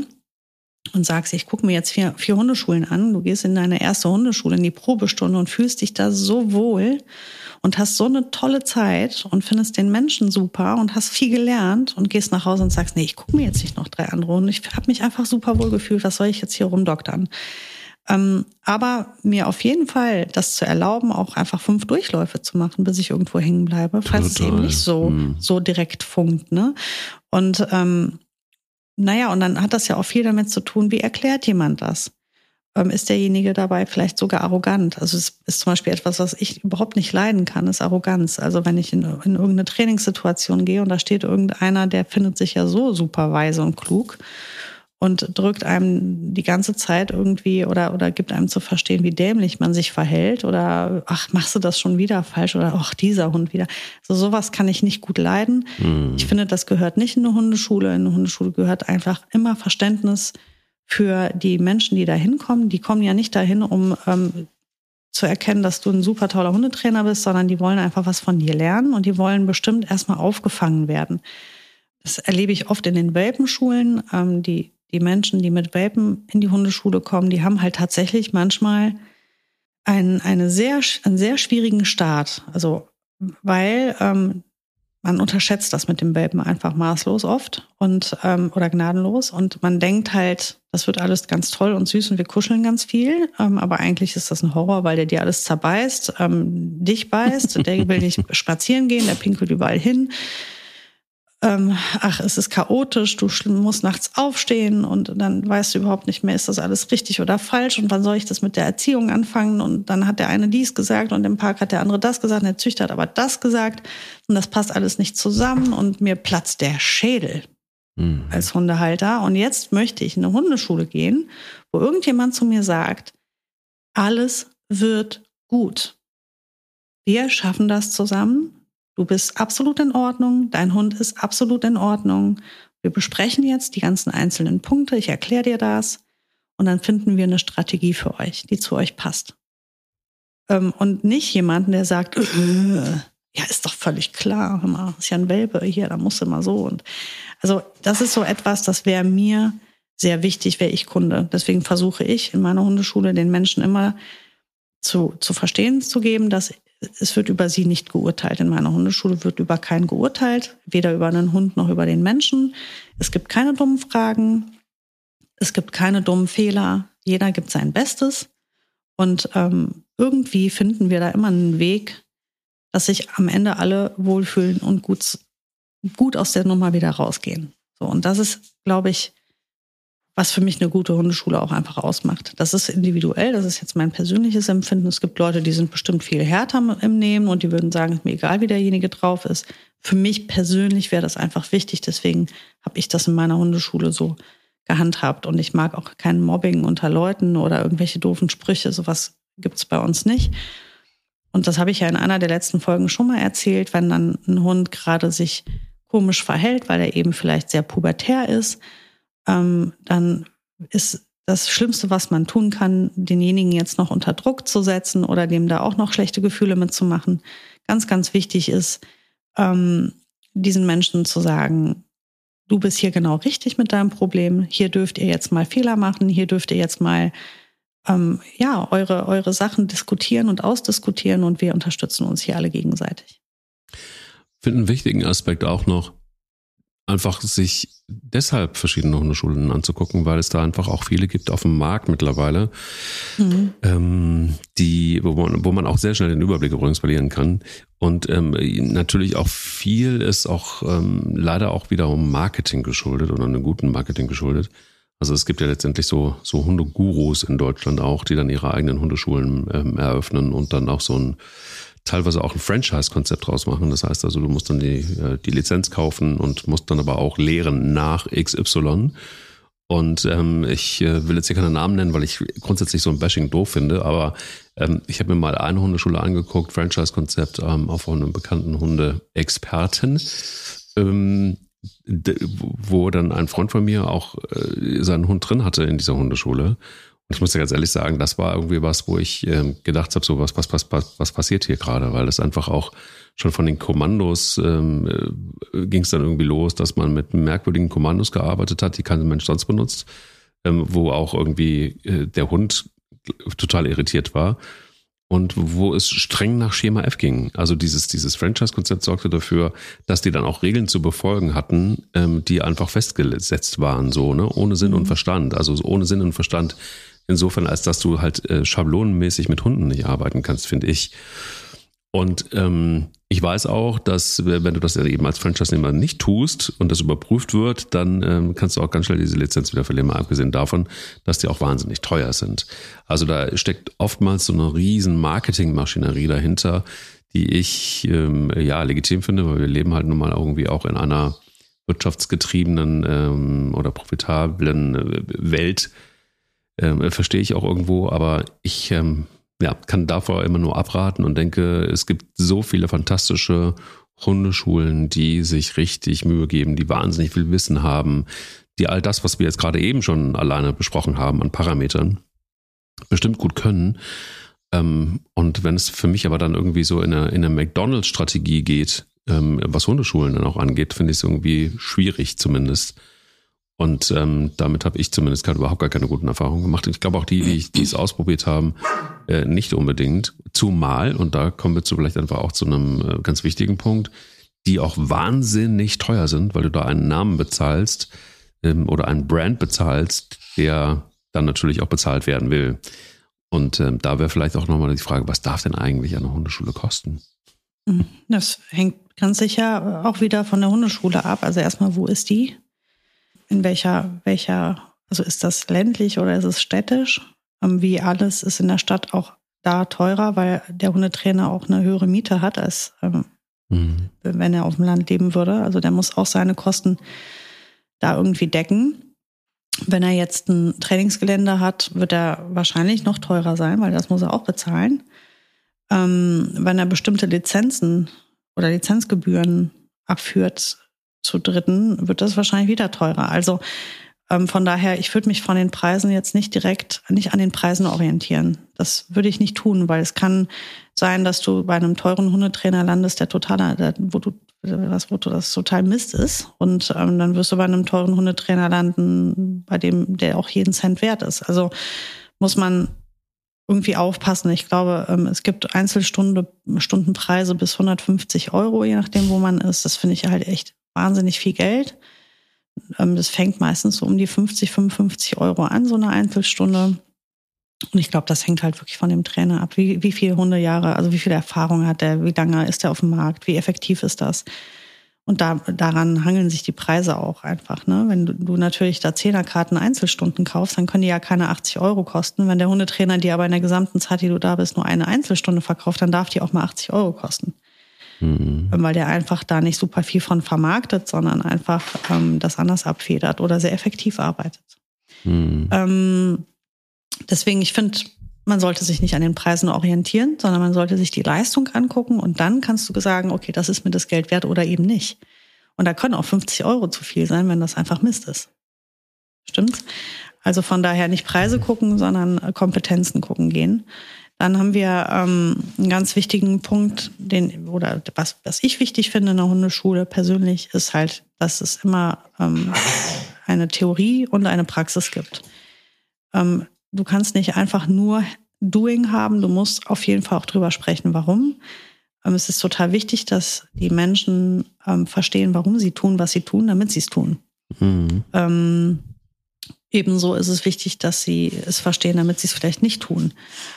und sagst, ich gucke mir jetzt vier, vier Hundeschulen an, du gehst in deine erste Hundeschule in die Probestunde und fühlst dich da so wohl und hast so eine tolle Zeit und findest den Menschen super und hast viel gelernt und gehst nach Hause und sagst, nee, ich gucke mir jetzt nicht noch drei andere und ich habe mich einfach super wohl gefühlt, was soll ich jetzt hier rumdoktern? Ähm, aber mir auf jeden Fall das zu erlauben, auch einfach fünf Durchläufe zu machen, bis ich irgendwo hängen bleibe, falls Total. es eben nicht so, hm. so direkt funkt. Ne? Und ähm, naja, und dann hat das ja auch viel damit zu tun, wie erklärt jemand das? Ähm, ist derjenige dabei vielleicht sogar arrogant. Also es ist zum Beispiel etwas, was ich überhaupt nicht leiden kann, ist Arroganz. Also wenn ich in, in irgendeine Trainingssituation gehe und da steht irgendeiner, der findet sich ja so super weise und klug und drückt einem die ganze Zeit irgendwie oder, oder gibt einem zu verstehen, wie dämlich man sich verhält oder ach, machst du das schon wieder falsch oder ach, dieser Hund wieder. So also sowas kann ich nicht gut leiden. Mhm. Ich finde, das gehört nicht in eine Hundeschule. In eine Hundeschule gehört einfach immer Verständnis für die Menschen, die da hinkommen. Die kommen ja nicht dahin, um ähm, zu erkennen, dass du ein super toller Hundetrainer bist, sondern die wollen einfach was von dir lernen und die wollen bestimmt erstmal aufgefangen werden. Das erlebe ich oft in den Welpenschulen. Ähm, die die Menschen, die mit Welpen in die Hundeschule kommen, die haben halt tatsächlich manchmal einen, eine sehr, einen sehr schwierigen Start. Also, weil ähm, man unterschätzt das mit dem Welpen einfach maßlos oft und ähm, oder gnadenlos. Und man denkt halt, das wird alles ganz toll und süß und wir kuscheln ganz viel, ähm, aber eigentlich ist das ein Horror, weil der dir alles zerbeißt, ähm, dich beißt, der <laughs> will nicht spazieren gehen, der pinkelt überall hin, ähm, ach, es ist chaotisch, du musst nachts aufstehen und dann weißt du überhaupt nicht mehr, ist das alles richtig oder falsch und wann soll ich das mit der Erziehung anfangen und dann hat der eine dies gesagt und im Park hat der andere das gesagt und der Züchter hat aber das gesagt und das passt alles nicht zusammen und mir platzt der Schädel mhm. als Hundehalter und jetzt möchte ich in eine Hundeschule gehen, wo irgendjemand zu mir sagt, alles wird gut. Wir schaffen das zusammen. Du bist absolut in Ordnung, dein Hund ist absolut in Ordnung. Wir besprechen jetzt die ganzen einzelnen Punkte, ich erkläre dir das und dann finden wir eine Strategie für euch, die zu euch passt. Ähm, und nicht jemanden, der sagt, äh, ja, ist doch völlig klar, ist ja ein Welpe hier, da musst du mal so. Und also das ist so etwas, das wäre mir sehr wichtig, wäre ich Kunde. Deswegen versuche ich in meiner Hundeschule den Menschen immer zu, zu verstehen zu geben, dass es wird über sie nicht geurteilt. In meiner Hundeschule wird über keinen geurteilt, weder über einen Hund noch über den Menschen. Es gibt keine dummen Fragen, es gibt keine dummen Fehler. Jeder gibt sein Bestes. Und ähm, irgendwie finden wir da immer einen Weg, dass sich am Ende alle wohlfühlen und gut, gut aus der Nummer wieder rausgehen. So, und das ist, glaube ich, was für mich eine gute Hundeschule auch einfach ausmacht. Das ist individuell, das ist jetzt mein persönliches Empfinden. Es gibt Leute, die sind bestimmt viel härter im Nehmen und die würden sagen, mir egal, wie derjenige drauf ist. Für mich persönlich wäre das einfach wichtig, deswegen habe ich das in meiner Hundeschule so gehandhabt und ich mag auch kein Mobbing unter Leuten oder irgendwelche doofen Sprüche, sowas gibt's bei uns nicht. Und das habe ich ja in einer der letzten Folgen schon mal erzählt, wenn dann ein Hund gerade sich komisch verhält, weil er eben vielleicht sehr pubertär ist, ähm, dann ist das Schlimmste, was man tun kann, denjenigen jetzt noch unter Druck zu setzen oder dem da auch noch schlechte Gefühle mitzumachen. Ganz, ganz wichtig ist, ähm, diesen Menschen zu sagen, du bist hier genau richtig mit deinem Problem, hier dürft ihr jetzt mal Fehler machen, hier dürft ihr jetzt mal ähm, ja, eure, eure Sachen diskutieren und ausdiskutieren und wir unterstützen uns hier alle gegenseitig. Ich finde einen wichtigen Aspekt auch noch, einfach sich deshalb verschiedene Hundeschulen anzugucken, weil es da einfach auch viele gibt auf dem Markt mittlerweile, mhm. ähm, die, wo man, wo man auch sehr schnell den Überblick übrigens verlieren kann. Und ähm, natürlich auch viel ist auch ähm, leider auch wiederum Marketing geschuldet oder einem guten Marketing geschuldet. Also es gibt ja letztendlich so, so Hundegurus in Deutschland auch, die dann ihre eigenen Hundeschulen ähm, eröffnen und dann auch so ein teilweise auch ein Franchise-Konzept draus machen. Das heißt also, du musst dann die, äh, die Lizenz kaufen und musst dann aber auch lehren nach XY. Und ähm, ich äh, will jetzt hier keine Namen nennen, weil ich grundsätzlich so ein Bashing doof finde, aber ähm, ich habe mir mal eine Hundeschule angeguckt, Franchise-Konzept ähm, auf einem bekannten Hunde-Experten, ähm, wo dann ein Freund von mir auch äh, seinen Hund drin hatte in dieser Hundeschule. Ich muss dir ganz ehrlich sagen, das war irgendwie was, wo ich ähm, gedacht habe, so was, was, was, was, was passiert hier gerade, weil das einfach auch schon von den Kommandos ähm, äh, ging es dann irgendwie los, dass man mit merkwürdigen Kommandos gearbeitet hat, die kein Mensch sonst benutzt, ähm, wo auch irgendwie äh, der Hund total irritiert war und wo es streng nach Schema F ging. Also dieses, dieses Franchise-Konzept sorgte dafür, dass die dann auch Regeln zu befolgen hatten, ähm, die einfach festgesetzt waren, so, ne, ohne Sinn und mhm. Verstand. Also ohne Sinn und Verstand Insofern, als dass du halt äh, schablonenmäßig mit Hunden nicht arbeiten kannst, finde ich. Und ähm, ich weiß auch, dass wenn du das eben als Franchise-Nehmer nicht tust und das überprüft wird, dann ähm, kannst du auch ganz schnell diese Lizenz wieder verlieren, mal abgesehen davon, dass die auch wahnsinnig teuer sind. Also da steckt oftmals so eine riesen Marketingmaschinerie dahinter, die ich ähm, ja legitim finde, weil wir leben halt nun mal irgendwie auch in einer wirtschaftsgetriebenen ähm, oder profitablen äh, Welt ähm, verstehe ich auch irgendwo, aber ich ähm, ja, kann davor immer nur abraten und denke, es gibt so viele fantastische Hundeschulen, die sich richtig Mühe geben, die wahnsinnig viel Wissen haben, die all das, was wir jetzt gerade eben schon alleine besprochen haben an Parametern, bestimmt gut können. Ähm, und wenn es für mich aber dann irgendwie so in eine, in eine McDonalds-Strategie geht, ähm, was Hundeschulen dann auch angeht, finde ich es irgendwie schwierig zumindest. Und ähm, damit habe ich zumindest gerade überhaupt gar keine guten Erfahrungen gemacht. Ich glaube auch die, die, die es ausprobiert haben, äh, nicht unbedingt. Zumal, und da kommen wir zu vielleicht einfach auch zu einem äh, ganz wichtigen Punkt, die auch wahnsinnig teuer sind, weil du da einen Namen bezahlst ähm, oder einen Brand bezahlst, der dann natürlich auch bezahlt werden will. Und ähm, da wäre vielleicht auch nochmal die Frage, was darf denn eigentlich eine Hundeschule kosten? Hm, das hängt ganz sicher auch wieder von der Hundeschule ab. Also erstmal, wo ist die? In welcher, welcher, also ist das ländlich oder ist es städtisch? Ähm, wie alles ist in der Stadt auch da teurer, weil der Hundetrainer auch eine höhere Miete hat, als ähm, mhm. wenn er auf dem Land leben würde. Also der muss auch seine Kosten da irgendwie decken. Wenn er jetzt ein Trainingsgelände hat, wird er wahrscheinlich noch teurer sein, weil das muss er auch bezahlen. Ähm, wenn er bestimmte Lizenzen oder Lizenzgebühren abführt zu Dritten, wird das wahrscheinlich wieder teurer. Also ähm, von daher, ich würde mich von den Preisen jetzt nicht direkt, nicht an den Preisen orientieren. Das würde ich nicht tun, weil es kann sein, dass du bei einem teuren Hundetrainer landest, der total, der, wo du was, wo das total Mist ist. Und ähm, dann wirst du bei einem teuren Hundetrainer landen, bei dem der auch jeden Cent wert ist. Also muss man irgendwie aufpassen. Ich glaube, ähm, es gibt Einzelstundenpreise bis 150 Euro, je nachdem, wo man ist. Das finde ich halt echt wahnsinnig viel Geld. Ähm, das fängt meistens so um die 50, 55 Euro an, so eine Einzelstunde. Und ich glaube, das hängt halt wirklich von dem Trainer ab. Wie, wie viele Hundejahre, also wie viel Erfahrung hat er, wie lange ist er auf dem Markt, wie effektiv ist das? Und da, daran hangeln sich die Preise auch einfach. Ne? Wenn du, du natürlich da Zehnerkarten Einzelstunden kaufst, dann können die ja keine 80 Euro kosten. Wenn der Hundetrainer dir aber in der gesamten Zeit, die du da bist, nur eine Einzelstunde verkauft, dann darf die auch mal 80 Euro kosten. Mhm. Weil der einfach da nicht super viel von vermarktet, sondern einfach ähm, das anders abfedert oder sehr effektiv arbeitet. Mhm. Ähm, deswegen, ich finde, man sollte sich nicht an den Preisen orientieren, sondern man sollte sich die Leistung angucken und dann kannst du sagen, okay, das ist mir das Geld wert oder eben nicht. Und da können auch 50 Euro zu viel sein, wenn das einfach Mist ist. Stimmt's? Also von daher nicht Preise gucken, sondern Kompetenzen gucken gehen. Dann haben wir ähm, einen ganz wichtigen Punkt, den, oder was, was ich wichtig finde in der Hundeschule persönlich, ist halt, dass es immer ähm, eine Theorie und eine Praxis gibt. Ähm, du kannst nicht einfach nur Doing haben, du musst auf jeden Fall auch drüber sprechen, warum. Ähm, es ist total wichtig, dass die Menschen ähm, verstehen, warum sie tun, was sie tun, damit sie es tun. Mhm. Ebenso ist es wichtig, dass sie es verstehen, damit sie es vielleicht nicht tun.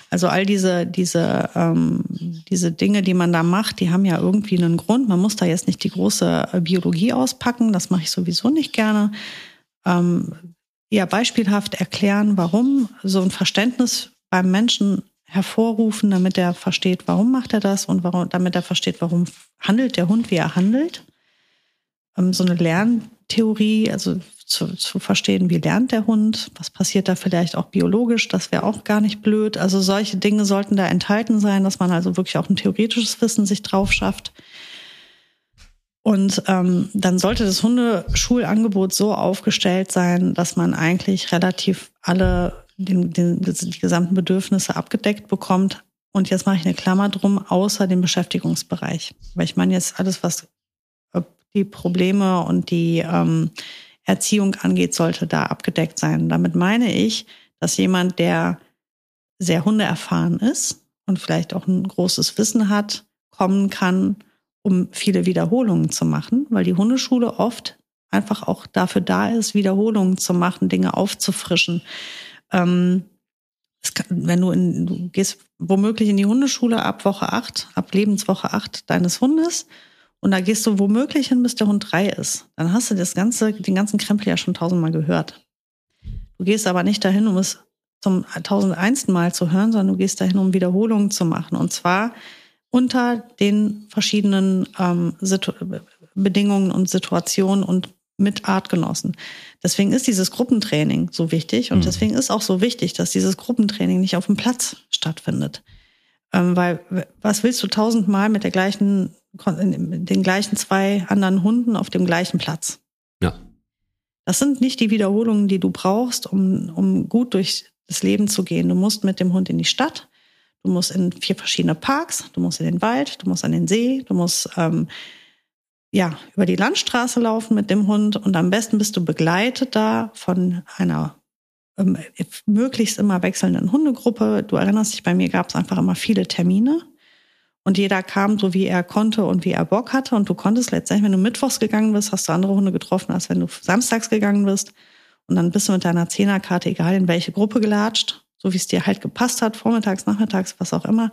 Also all diese, diese, ähm, diese Dinge, die man da macht, die haben ja irgendwie einen Grund. Man muss da jetzt nicht die große Biologie auspacken, das mache ich sowieso nicht gerne. Ähm, eher beispielhaft erklären, warum so ein Verständnis beim Menschen hervorrufen, damit er versteht, warum macht er das und warum, damit er versteht, warum handelt der Hund, wie er handelt. Ähm, so eine Lerntheorie, also zu, zu verstehen, wie lernt der Hund, was passiert da vielleicht auch biologisch, das wäre auch gar nicht blöd. Also solche Dinge sollten da enthalten sein, dass man also wirklich auch ein theoretisches Wissen sich drauf schafft. Und ähm, dann sollte das Hundeschulangebot so aufgestellt sein, dass man eigentlich relativ alle den, den, die gesamten Bedürfnisse abgedeckt bekommt. Und jetzt mache ich eine Klammer drum, außer dem Beschäftigungsbereich. Weil ich meine jetzt alles, was die Probleme und die ähm, Erziehung angeht, sollte da abgedeckt sein. Damit meine ich, dass jemand, der sehr hundeerfahren ist und vielleicht auch ein großes Wissen hat, kommen kann um viele Wiederholungen zu machen, weil die Hundeschule oft einfach auch dafür da ist, Wiederholungen zu machen, Dinge aufzufrischen. Ähm, kann, wenn du, in, du gehst womöglich in die Hundeschule ab Woche acht, ab Lebenswoche acht deines Hundes und da gehst du womöglich hin, bis der Hund drei ist. Dann hast du das ganze, den ganzen Krempel ja schon tausendmal gehört. Du gehst aber nicht dahin, um es zum tausendeinsten Mal zu hören, sondern du gehst dahin, um Wiederholungen zu machen. Und zwar unter den verschiedenen ähm, Bedingungen und Situationen und mit Artgenossen. Deswegen ist dieses Gruppentraining so wichtig und mhm. deswegen ist auch so wichtig, dass dieses Gruppentraining nicht auf dem Platz stattfindet. Ähm, weil was willst du tausendmal mit der gleichen, den gleichen zwei anderen Hunden auf dem gleichen Platz? Ja. Das sind nicht die Wiederholungen, die du brauchst, um, um gut durch das Leben zu gehen. Du musst mit dem Hund in die Stadt, du musst in vier verschiedene Parks, du musst in den Wald, du musst an den See, du musst ähm, ja über die Landstraße laufen mit dem Hund und am besten bist du begleitet da von einer ähm, möglichst immer wechselnden Hundegruppe. Du erinnerst dich, bei mir gab es einfach immer viele Termine. Und jeder kam so, wie er konnte und wie er Bock hatte. Und du konntest letztendlich, wenn du mittwochs gegangen bist, hast du andere Hunde getroffen, als wenn du samstags gegangen bist. Und dann bist du mit deiner Zehnerkarte, egal in welche Gruppe gelatscht, so wie es dir halt gepasst hat, vormittags, nachmittags, was auch immer.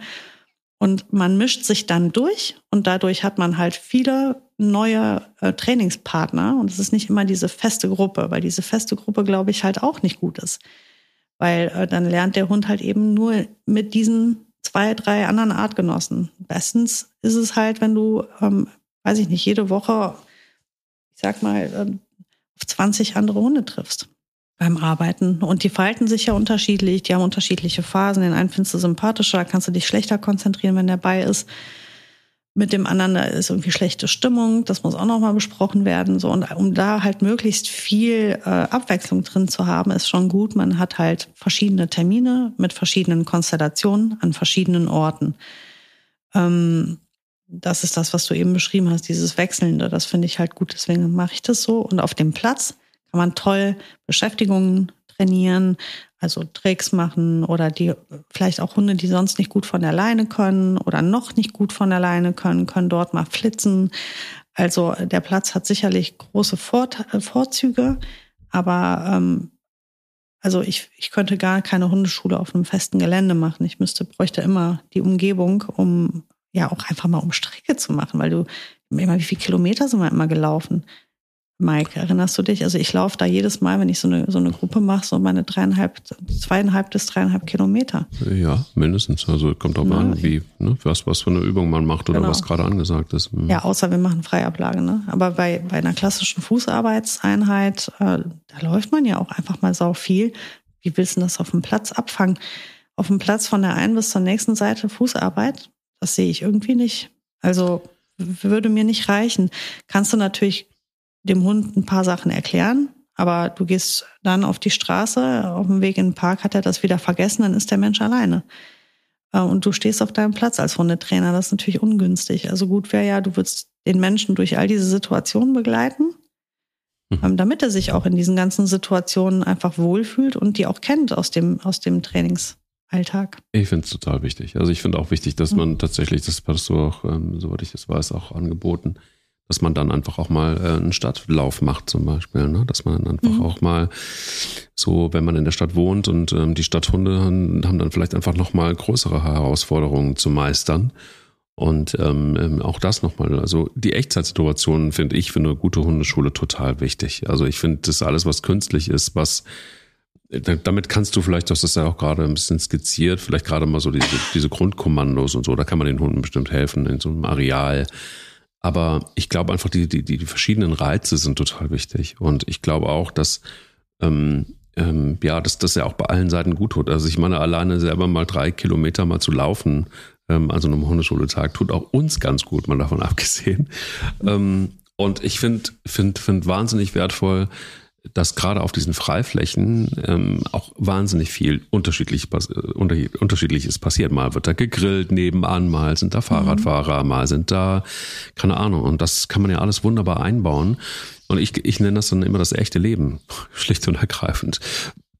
Und man mischt sich dann durch und dadurch hat man halt viele neue äh, Trainingspartner. Und es ist nicht immer diese feste Gruppe, weil diese feste Gruppe, glaube ich, halt auch nicht gut ist. Weil äh, dann lernt der Hund halt eben nur mit diesen zwei, drei anderen Artgenossen. Bestens ist es halt, wenn du, ähm, weiß ich nicht, jede Woche, ich sag mal, ähm, auf 20 andere Hunde triffst beim Arbeiten. Und die verhalten sich ja unterschiedlich, die haben unterschiedliche Phasen. Den einen findest du sympathischer, kannst du dich schlechter konzentrieren, wenn der bei ist. Mit dem anderen, ist irgendwie schlechte Stimmung, das muss auch nochmal besprochen werden. So, und um da halt möglichst viel äh, Abwechslung drin zu haben, ist schon gut. Man hat halt verschiedene Termine mit verschiedenen Konstellationen an verschiedenen Orten. Ähm, das ist das, was du eben beschrieben hast, dieses Wechselnde. Das finde ich halt gut, deswegen mache ich das so. Und auf dem Platz kann man toll Beschäftigungen trainieren, also Tricks machen oder die vielleicht auch Hunde, die sonst nicht gut von der Leine können oder noch nicht gut von der Leine können, können dort mal flitzen. Also der Platz hat sicherlich große äh, Vorzüge, aber ähm, also ich, ich könnte gar keine Hundeschule auf einem festen Gelände machen. Ich müsste, bräuchte immer die Umgebung, um ja auch einfach mal um Strecke zu machen, weil du immer, wie viele Kilometer sind wir immer gelaufen? Mike, erinnerst du dich? Also ich laufe da jedes Mal, wenn ich so eine, so eine Gruppe mache, so meine dreieinhalb, zweieinhalb bis dreieinhalb Kilometer. Ja, mindestens. Also kommt auch ja, an, wie, ne, was, was für eine Übung man macht oder genau. was gerade angesagt ist. Mhm. Ja, außer wir machen Freiablage. Ne? Aber bei, bei einer klassischen Fußarbeitseinheit, äh, da läuft man ja auch einfach mal sau viel. Wie willst du das auf dem Platz abfangen? Auf dem Platz von der einen bis zur nächsten Seite Fußarbeit, das sehe ich irgendwie nicht. Also würde mir nicht reichen. Kannst du natürlich dem Hund ein paar Sachen erklären, aber du gehst dann auf die Straße, auf dem Weg in den Park hat er das wieder vergessen, dann ist der Mensch alleine. Äh, und du stehst auf deinem Platz als Hundetrainer, das ist natürlich ungünstig. Also gut wäre ja, du würdest den Menschen durch all diese Situationen begleiten, mhm. Ähm, damit er sich auch in diesen ganzen Situationen einfach wohlfühlt und die auch kennt aus dem, aus dem Trainingsalltag. Ich finde es total wichtig. Also ich finde auch wichtig, dass man tatsächlich, das hast du auch, ähm, soweit ich das weiß, auch angeboten, dass man dann einfach auch mal äh, einen Stadtlauf macht zum Beispiel, ne? dass man einfach mhm. auch mal so, wenn man in der Stadt wohnt und ähm, die Stadthunde haben, haben dann vielleicht einfach noch mal größere Herausforderungen zu meistern und ähm, ähm auch das nochmal, also die Echtzeitsituation finde ich für eine gute Hundeschule total wichtig. Also ich finde das alles, was künstlich ist, was damit kannst du vielleicht, das ist ja auch gerade ein bisschen skizziert, vielleicht gerade mal so diese, diese Grundkommandos und so, da kann man den Hunden bestimmt helfen in so einem Areal aber ich glaube einfach, die, die, die verschiedenen Reize sind total wichtig. Und ich glaube auch, dass ähm, ähm, ja, dass das ja auch bei allen Seiten gut tut. Also ich meine, alleine selber mal drei Kilometer mal zu laufen, ähm, also einem Hundeschuletag, tut auch uns ganz gut, mal davon <laughs> abgesehen. Ähm, und ich finde find, find wahnsinnig wertvoll, dass gerade auf diesen Freiflächen ähm, auch wahnsinnig viel unterschiedlich, äh, unter, unterschiedliches passiert. Mal wird da gegrillt nebenan, mal sind da Fahrradfahrer, mhm. mal sind da, keine Ahnung. Und das kann man ja alles wunderbar einbauen. Und ich, ich nenne das dann immer das echte Leben, <laughs> schlicht und ergreifend.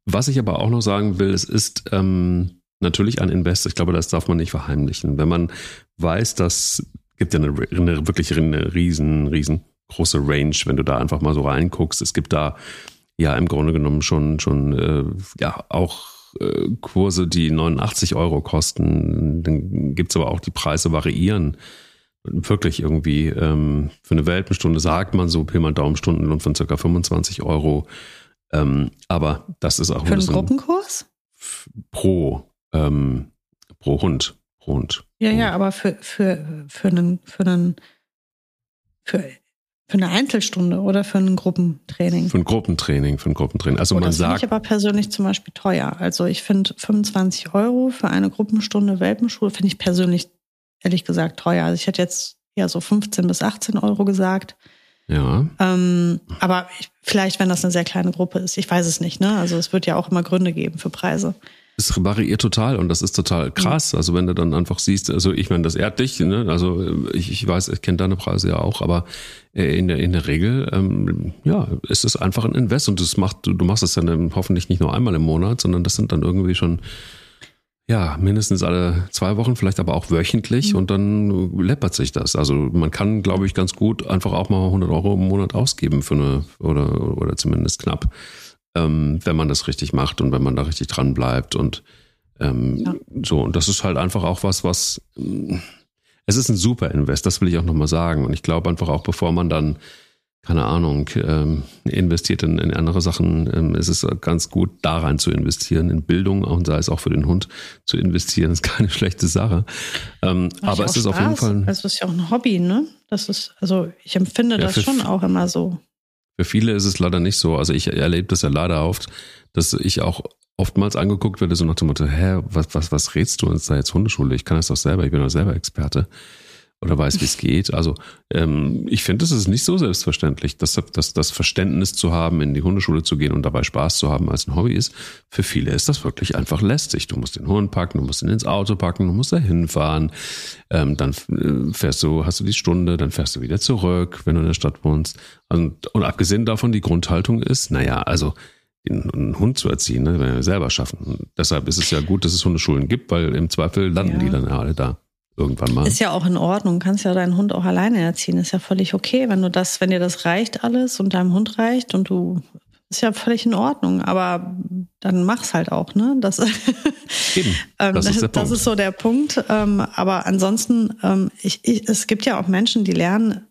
Was ich aber auch noch sagen will, es ist ähm, natürlich ein Invest. Ich glaube, das darf man nicht verheimlichen. Wenn man weiß, dass gibt ja eine, eine wirklich eine riesen, riesen große Range, wenn du da einfach mal so reinguckst. Es gibt da ja im Grunde genommen schon, schon äh, ja auch äh, Kurse, die 89 Euro kosten. Dann gibt's aber auch die Preise variieren. Wirklich irgendwie ähm, für eine Welpenstunde sagt man so, Pi mal Daumen Stundenlohn von circa 25 Euro. Ähm, aber das ist auch für einen Gruppenkurs pro ähm, pro Hund pro Hund. Ja, ja, aber für für für einen für einen für Für eine Einzelstunde oder für ein Gruppentraining? Für ein Gruppentraining, für ein Gruppentraining. Also oh, man das sagt. Das finde ich aber persönlich zum Beispiel teuer. Also ich finde 25 Euro für eine Gruppenstunde Welpenschule finde ich persönlich ehrlich gesagt teuer. Also ich hätte jetzt eher so 15 bis 18 Euro gesagt. Ja. Ähm, aber ich, vielleicht, wenn das eine sehr kleine Gruppe ist. Ich weiß es nicht, ne? Also es wird ja auch immer Gründe geben für Preise. Es variiert total und das ist total krass. Also wenn du dann einfach siehst, also ich meine, das ehrt dich, ne? Also ich, ich weiß, ich kenne deine Preise ja auch, aber äh, in der, in der Regel, ähm, ja, ist es einfach ein Invest und das macht, du machst es dann hoffentlich nicht nur einmal im Monat, sondern das sind dann irgendwie schon ja, mindestens alle zwei Wochen, vielleicht aber auch wöchentlich mhm. und dann läppert sich das. Also man kann, glaube ich, ganz gut einfach auch mal 100 Euro im Monat ausgeben für eine, oder, oder zumindest knapp ähm, wenn man das richtig macht und wenn man da richtig dran bleibt und ähm, ja. so. Und das ist halt einfach auch was, was äh, es ist ein super Invest, das will ich auch nochmal sagen. Und ich glaube einfach auch, bevor man dann, keine Ahnung, ähm, investiert in, in andere Sachen, ähm, ist es ganz gut, da rein zu investieren, in Bildung und sei es auch für den Hund zu investieren, ist <laughs> keine schlechte Sache. Ähm, aber es ist auf jeden Fall. Also es ist ja auch ein Hobby, ne? Das ist, also ich empfinde ja, das schon auch immer so. Für viele ist es leider nicht so. Also ich erlebe das ja leider oft, dass ich auch oftmals angeguckt werde, so nach dem Motto, hä, was, was, was redst du uns da jetzt Hundeschule? Ich kann das doch selber, ich bin doch selber Experte oder weiß, wie es geht. Also ähm, ich finde, es ist nicht so selbstverständlich, dass, dass das Verständnis zu haben, in die Hundeschule zu gehen und dabei Spaß zu haben als ein Hobby ist. Für viele ist das wirklich einfach lästig. Du musst den Hund packen, du musst ihn ins Auto packen, du musst da hinfahren. Ähm, dann äh, fährst du, hast du die Stunde, dann fährst du wieder zurück, wenn du in der Stadt wohnst. Und, und abgesehen davon, die Grundhaltung ist, naja, also einen Hund zu erziehen, ne, wenn wir selber schaffen. Und deshalb ist es ja gut, dass es Hundeschulen gibt, weil im Zweifel landen ja. die dann ja alle da irgendwann mal. Ist ja auch in Ordnung. Kannst ja deinen Hund auch alleine erziehen. Ist ja völlig okay, wenn du das, wenn dir das reicht alles und deinem Hund reicht und du ist ja völlig in Ordnung. Aber dann mach's halt auch, ne? Das, <laughs> Eben, ähm, das, ist, das ist so der Punkt. Ähm, aber ansonsten, ähm, ich, ich, es gibt ja auch Menschen, die lernen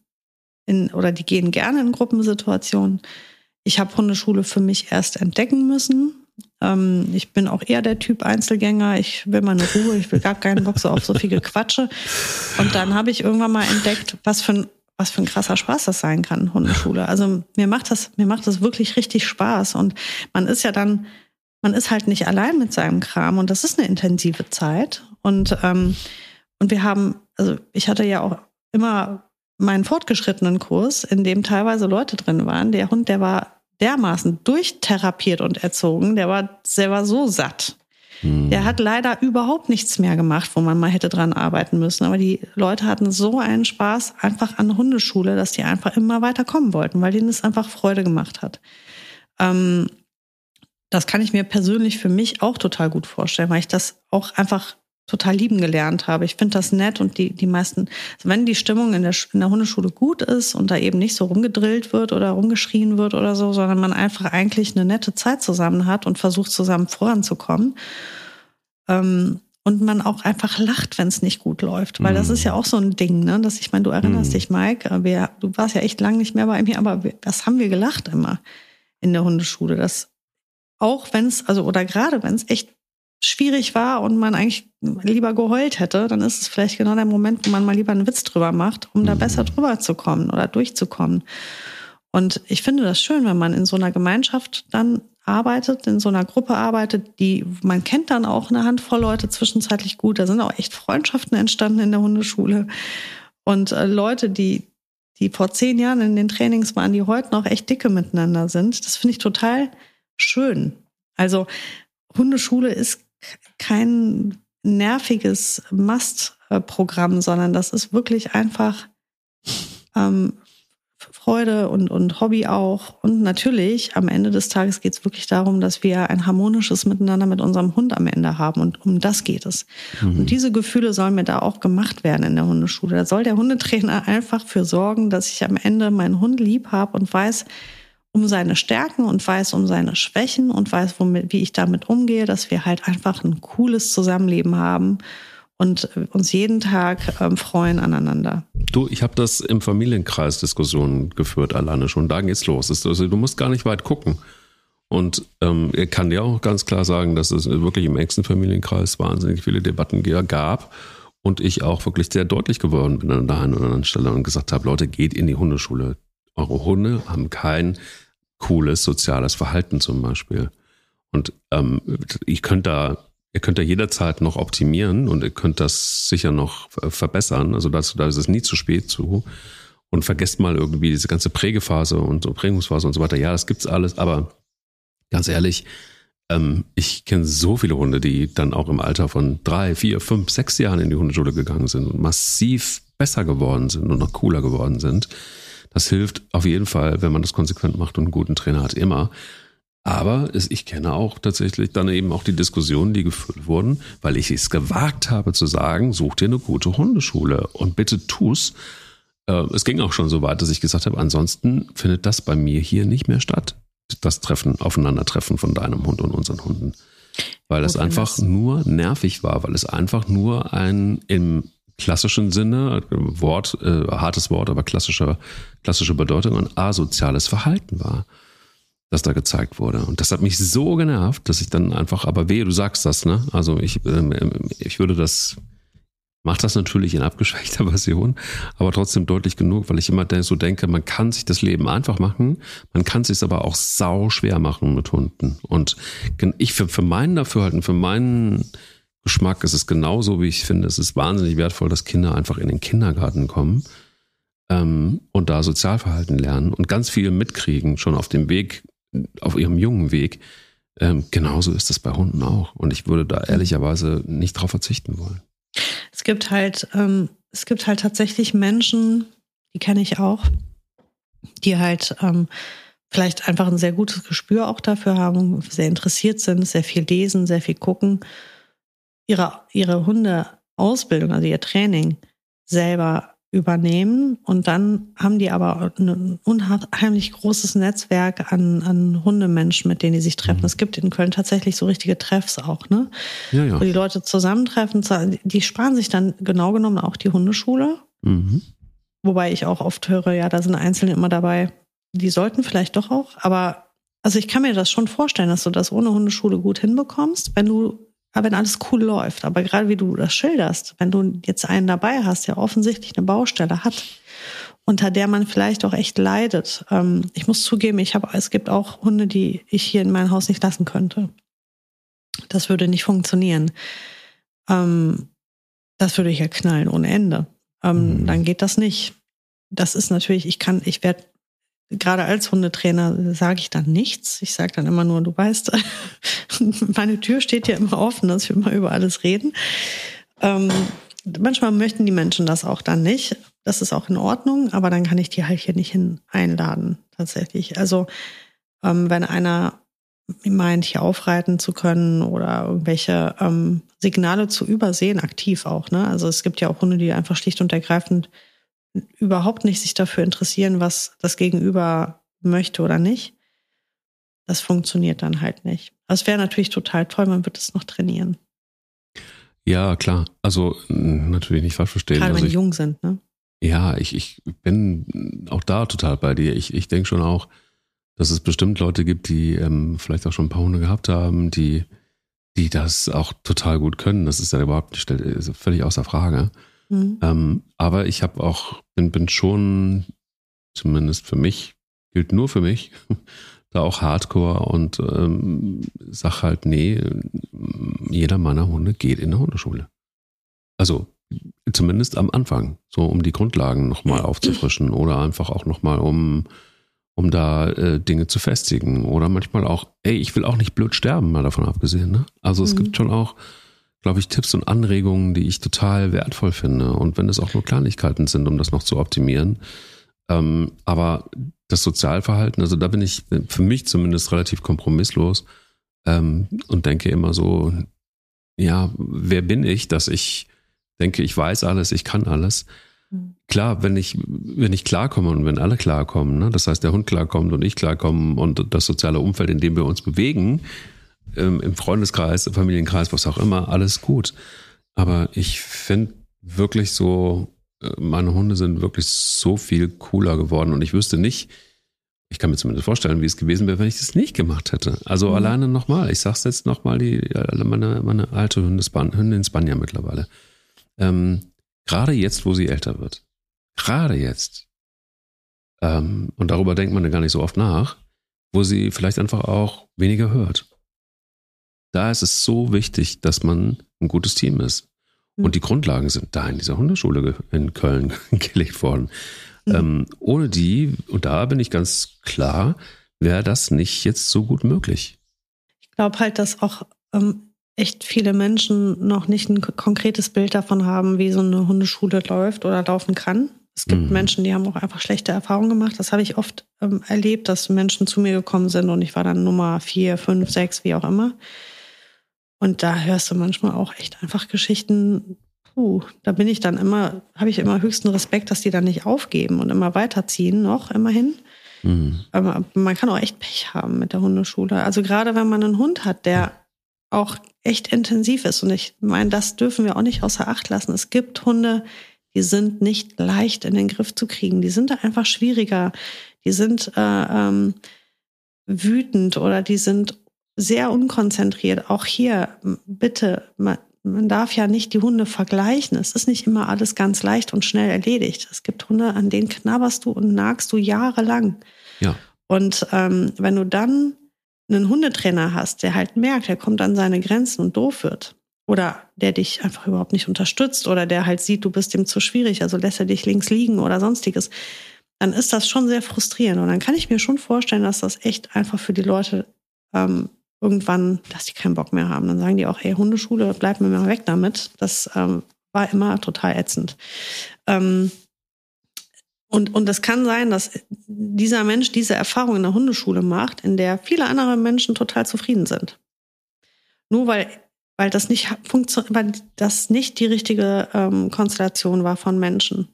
in, oder die gehen gerne in Gruppensituationen. Ich habe Hundeschule für mich erst entdecken müssen ähm, ich bin auch eher der Typ Einzelgänger. Ich will meine Ruhe, ich will gar keinen Bock so auf so viel Gequatsche. Und dann habe ich irgendwann mal entdeckt, was für ein was für ein krasser Spaß das sein kann, Hundeschule. Also mir macht das, mir macht das wirklich richtig Spaß. Und man ist ja dann, man ist halt nicht allein mit seinem Kram und das ist eine intensive Zeit. Und, ähm, und wir haben, also ich hatte ja auch immer meinen fortgeschrittenen Kurs, in dem teilweise Leute drin waren. Der Hund, der war dermaßen durchtherapiert und erzogen, der war, der war so satt. Hm. Der hat leider überhaupt nichts mehr gemacht, wo man mal hätte dran arbeiten müssen. Aber die Leute hatten so einen Spaß einfach an Hundeschule, dass die einfach immer weiter kommen wollten, weil denen es einfach Freude gemacht hat. Ähm, das kann ich mir persönlich für mich auch total gut vorstellen, weil ich das auch einfach total lieben gelernt habe. Ich finde das nett und die, die meisten, also wenn die Stimmung in der, in der Hundeschule gut ist und da eben nicht so rumgedrillt wird oder rumgeschrien wird oder so, sondern man einfach eigentlich eine nette Zeit zusammen hat und versucht zusammen voranzukommen. Ähm, und man auch einfach lacht, wenn es nicht gut läuft. Weil mm. das ist ja auch so ein Ding, ne? Dass ich meine, du erinnerst mm. dich, Mike, wir, du warst ja echt lang nicht mehr bei mir, aber wir, das haben wir gelacht immer in der Hundeschule. Das auch wenn es, also oder gerade wenn es echt schwierig war und man eigentlich lieber geheult hätte, dann ist es vielleicht genau der Moment, wo man mal lieber einen Witz drüber macht, um da mhm. besser drüber zu kommen oder durchzukommen. Und ich finde das schön, wenn man in so einer Gemeinschaft dann arbeitet, in so einer Gruppe arbeitet, die man kennt dann auch eine Handvoll Leute zwischenzeitlich gut. Da sind auch echt Freundschaften entstanden in der Hundeschule und äh, Leute, die die vor zehn Jahren in den Trainings waren, die heute noch echt dicke miteinander sind. Das finde ich total schön. Also Hundeschule ist kein nerviges Must-Programm, sondern das ist wirklich einfach ähm, Freude und, und Hobby auch. Und natürlich, am Ende des Tages geht es wirklich darum, dass wir ein harmonisches Miteinander mit unserem Hund am Ende haben. Und um das geht es. Mhm. Und diese Gefühle sollen mir da auch gemacht werden in der Hundeschule. Da soll der Hundetrainer <laughs> einfach für sorgen, dass ich am Ende meinen Hund lieb habe und weiß, um seine Stärken und weiß um seine Schwächen und weiß, womit, wie ich damit umgehe, dass wir halt einfach ein cooles Zusammenleben haben und uns jeden Tag ähm, freuen aneinander. Du, ich habe das im Familienkreis Diskussionen geführt alleine schon. Da geht's los. Also, du musst gar nicht weit gucken. Und ähm, ich kann dir auch ganz klar sagen, dass es wirklich im engsten Familienkreis wahnsinnig viele Debatten gab und ich auch wirklich sehr deutlich geworden bin an der einen oder anderen Stelle und gesagt habe, Leute, geht in die Hundeschule eure Hunde haben kein cooles soziales Verhalten zum Beispiel. Und ähm, ich könnte da, ihr könnt da jederzeit noch optimieren und ihr könnt das sicher noch verbessern. Also da ist es nie zu spät zu. Und vergesst mal irgendwie diese ganze Prägephase und Prägungsphase und so weiter. Ja, das gibt's alles, aber ganz ehrlich, ähm, ich kenne so viele Hunde, die dann auch im Alter von drei, vier, fünf, sechs Jahren in die Hundeschule gegangen sind und massiv besser geworden sind und noch cooler geworden sind. Das hilft auf jeden Fall, wenn man das konsequent macht und einen guten Trainer hat, immer. Aber ich kenne auch tatsächlich dann eben auch die Diskussionen, die geführt wurden, weil ich es gewagt habe zu sagen, such dir eine gute Hundeschule und bitte tu's. Äh, es ging auch schon so weit, dass ich gesagt habe, ansonsten findet das bei mir hier nicht mehr statt. Das Treffen, Aufeinandertreffen von deinem Hund und unseren Hunden. Weil es einfach nur nervig war, weil es einfach nur ein im klassischen Sinne, Wort, äh, hartes Wort, aber klassischer, klassische Bedeutung, ein asoziales Verhalten war das da gezeigt wurde. Und das hat mich so genervt, dass ich dann einfach, aber wehe, du sagst das, ne? Also ich, ähm, ich würde das, mach das natürlich in abgeschwächter <laughs> Version, aber trotzdem deutlich genug, weil ich immer so denke, man kann sich das Leben einfach machen, man kann es sich aber auch sau schwer machen mit Hunden. Und ich für, für meinen Dafürhalten, für meinen Geschmack ist es genauso, wie ich finde, es ist wahnsinnig wertvoll, dass Kinder einfach in den Kindergarten kommen ähm, und da Sozialverhalten lernen und ganz viel mitkriegen, schon auf dem Weg auf ihrem jungen Weg. Ähm, genauso ist es bei Hunden auch. Und ich würde da ehrlicherweise nicht drauf verzichten wollen. Es gibt halt, ähm, es gibt halt tatsächlich Menschen, die kenne ich auch, die halt ähm, vielleicht einfach ein sehr gutes Gespür auch dafür haben, sehr interessiert sind, sehr viel lesen, sehr viel gucken, ihre, ihre Hundeausbildung, also ihr Training selber übernehmen. Und dann haben die aber ein unheimlich großes Netzwerk an, an Hundemenschen, mit denen die sich treffen. Mhm. Es gibt in Köln tatsächlich so richtige Treffs auch, ne? Ja, ja. Wo die Leute zusammentreffen. Die sparen sich dann genau genommen auch die Hundeschule. Mhm. Wobei ich auch oft höre, ja, da sind Einzelne immer dabei, die sollten vielleicht doch auch. Aber also ich kann mir das schon vorstellen, dass du das ohne Hundeschule gut hinbekommst, wenn du aber wenn alles cool läuft. Aber gerade wie du das schilderst, wenn du jetzt einen dabei hast, der offensichtlich eine Baustelle hat, unter der man vielleicht auch echt leidet. Ähm, ich muss zugeben, ich habe, es gibt auch Hunde, die ich hier in mein Haus nicht lassen könnte. Das würde nicht funktionieren. Ähm, das würde ich ja knallen ohne Ende. Ähm, mhm. Dann geht das nicht. Das ist natürlich, ich kann, ich werde gerade als Hundetrainer sage ich dann nichts. Ich sage dann immer nur, du weißt, <laughs> meine Tür steht ja immer offen, dass wir immer über alles reden. Ähm, manchmal möchten die Menschen das auch dann nicht. Das ist auch in Ordnung, aber dann kann ich die halt hier nicht hin einladen, tatsächlich. Also, ähm, wenn einer meint, hier aufreiten zu können oder irgendwelche ähm, Signale zu übersehen, aktiv auch. Ne? Also es gibt ja auch Hunde, die einfach schlicht und ergreifend überhaupt nicht sich dafür interessieren, was das Gegenüber möchte oder nicht. Das funktioniert dann halt nicht. Das wäre natürlich total toll, man wird es noch trainieren. Ja, klar. Also natürlich nicht falsch verstehen. Gerade also wenn die jung sind, ne? Ja, ich, ich bin auch da total bei dir. Ich, ich denke schon auch, dass es bestimmt Leute gibt, die ähm, vielleicht auch schon ein paar Hunde gehabt haben, die, die das auch total gut können. Das ist ja überhaupt nicht, völlig außer Frage. Mhm. Ähm, aber ich habe auch, bin, bin schon, zumindest für mich, gilt nur für mich, <laughs> da auch Hardcore und ähm, sag halt, nee, jeder meiner Hunde geht in eine Hundeschule. Also zumindest am Anfang, so um die Grundlagen nochmal aufzufrischen oder einfach auch nochmal um, um da äh, Dinge zu festigen oder manchmal auch, ey, ich will auch nicht blöd sterben, mal davon abgesehen. Ne? Also es mhm. gibt schon auch glaube ich, Tipps und Anregungen, die ich total wertvoll finde. Und wenn es auch nur Kleinigkeiten sind, um das noch zu optimieren. Ähm, aber das Sozialverhalten, also da bin ich für mich zumindest relativ kompromisslos ähm, und denke immer so, ja, wer bin ich, dass ich denke, ich weiß alles, ich kann alles. Mhm. Klar, wenn ich, wenn ich klarkomme und wenn alle klarkommen, ne, das heißt, der Hund klarkommt und ich klarkomme und das soziale Umfeld, in dem wir uns bewegen, ähm, im Freundeskreis, im Familienkreis, was auch immer, alles gut. Aber ich finde wirklich so, äh, meine Hunde sind wirklich so viel cooler geworden und ich wüsste nicht, ich kann mir zumindest vorstellen, wie es gewesen wäre, wenn ich das nicht gemacht hätte. Also mhm. alleine nochmal, ich sag's jetzt nochmal, die, meine, meine alte Hündin Spanier mittlerweile. Ähm, gerade jetzt, wo sie älter wird, gerade jetzt, ähm, und darüber denkt man ja gar nicht so oft nach, wo sie vielleicht einfach auch weniger hört. Da ist es so wichtig, dass man ein gutes Team ist. Mhm. Und die Grundlagen sind da in dieser Hundeschule in Köln <laughs> gelegt worden. Mhm. Ähm, ohne die, und da bin ich ganz klar, wäre das nicht jetzt so gut möglich. Ich glaube halt, dass auch ähm, echt viele Menschen noch nicht ein konkretes Bild davon haben, wie so eine Hundeschule läuft oder laufen kann. Es gibt mhm. Menschen, die haben auch einfach schlechte Erfahrungen gemacht. Das habe ich oft ähm, erlebt, dass Menschen zu mir gekommen sind und ich war dann Nummer vier, fünf, sechs, wie auch immer. Und da hörst du manchmal auch echt einfach Geschichten. Puh, da bin ich dann immer, habe ich immer höchsten Respekt, dass die dann nicht aufgeben und immer weiterziehen, noch immerhin. Mhm. Aber man kann auch echt Pech haben mit der Hundeschule. Also gerade wenn man einen Hund hat, der auch echt intensiv ist. Und ich meine, das dürfen wir auch nicht außer Acht lassen. Es gibt Hunde, die sind nicht leicht in den Griff zu kriegen. Die sind da einfach schwieriger. Die sind äh, ähm, wütend oder die sind sehr unkonzentriert. Auch hier, bitte, man, man darf ja nicht die Hunde vergleichen. Es ist nicht immer alles ganz leicht und schnell erledigt. Es gibt Hunde, an denen knabberst du und nagst du jahrelang. Ja. Und ähm, wenn du dann einen Hundetrainer hast, der halt merkt, er kommt an seine Grenzen und doof wird, oder der dich einfach überhaupt nicht unterstützt oder der halt sieht, du bist dem zu schwierig, also lässt er dich links liegen oder sonstiges, dann ist das schon sehr frustrierend. Und dann kann ich mir schon vorstellen, dass das echt einfach für die Leute ähm, irgendwann, dass die keinen Bock mehr haben. Dann sagen die auch, hey, Hundeschule, bleib mir mal weg damit. Das ähm, war immer total ätzend. Ähm, und, und es kann sein, dass dieser Mensch diese Erfahrung in der Hundeschule macht, in der viele andere Menschen total zufrieden sind. Nur weil weil das nicht weil das nicht die richtige ähm, Konstellation war von Menschen.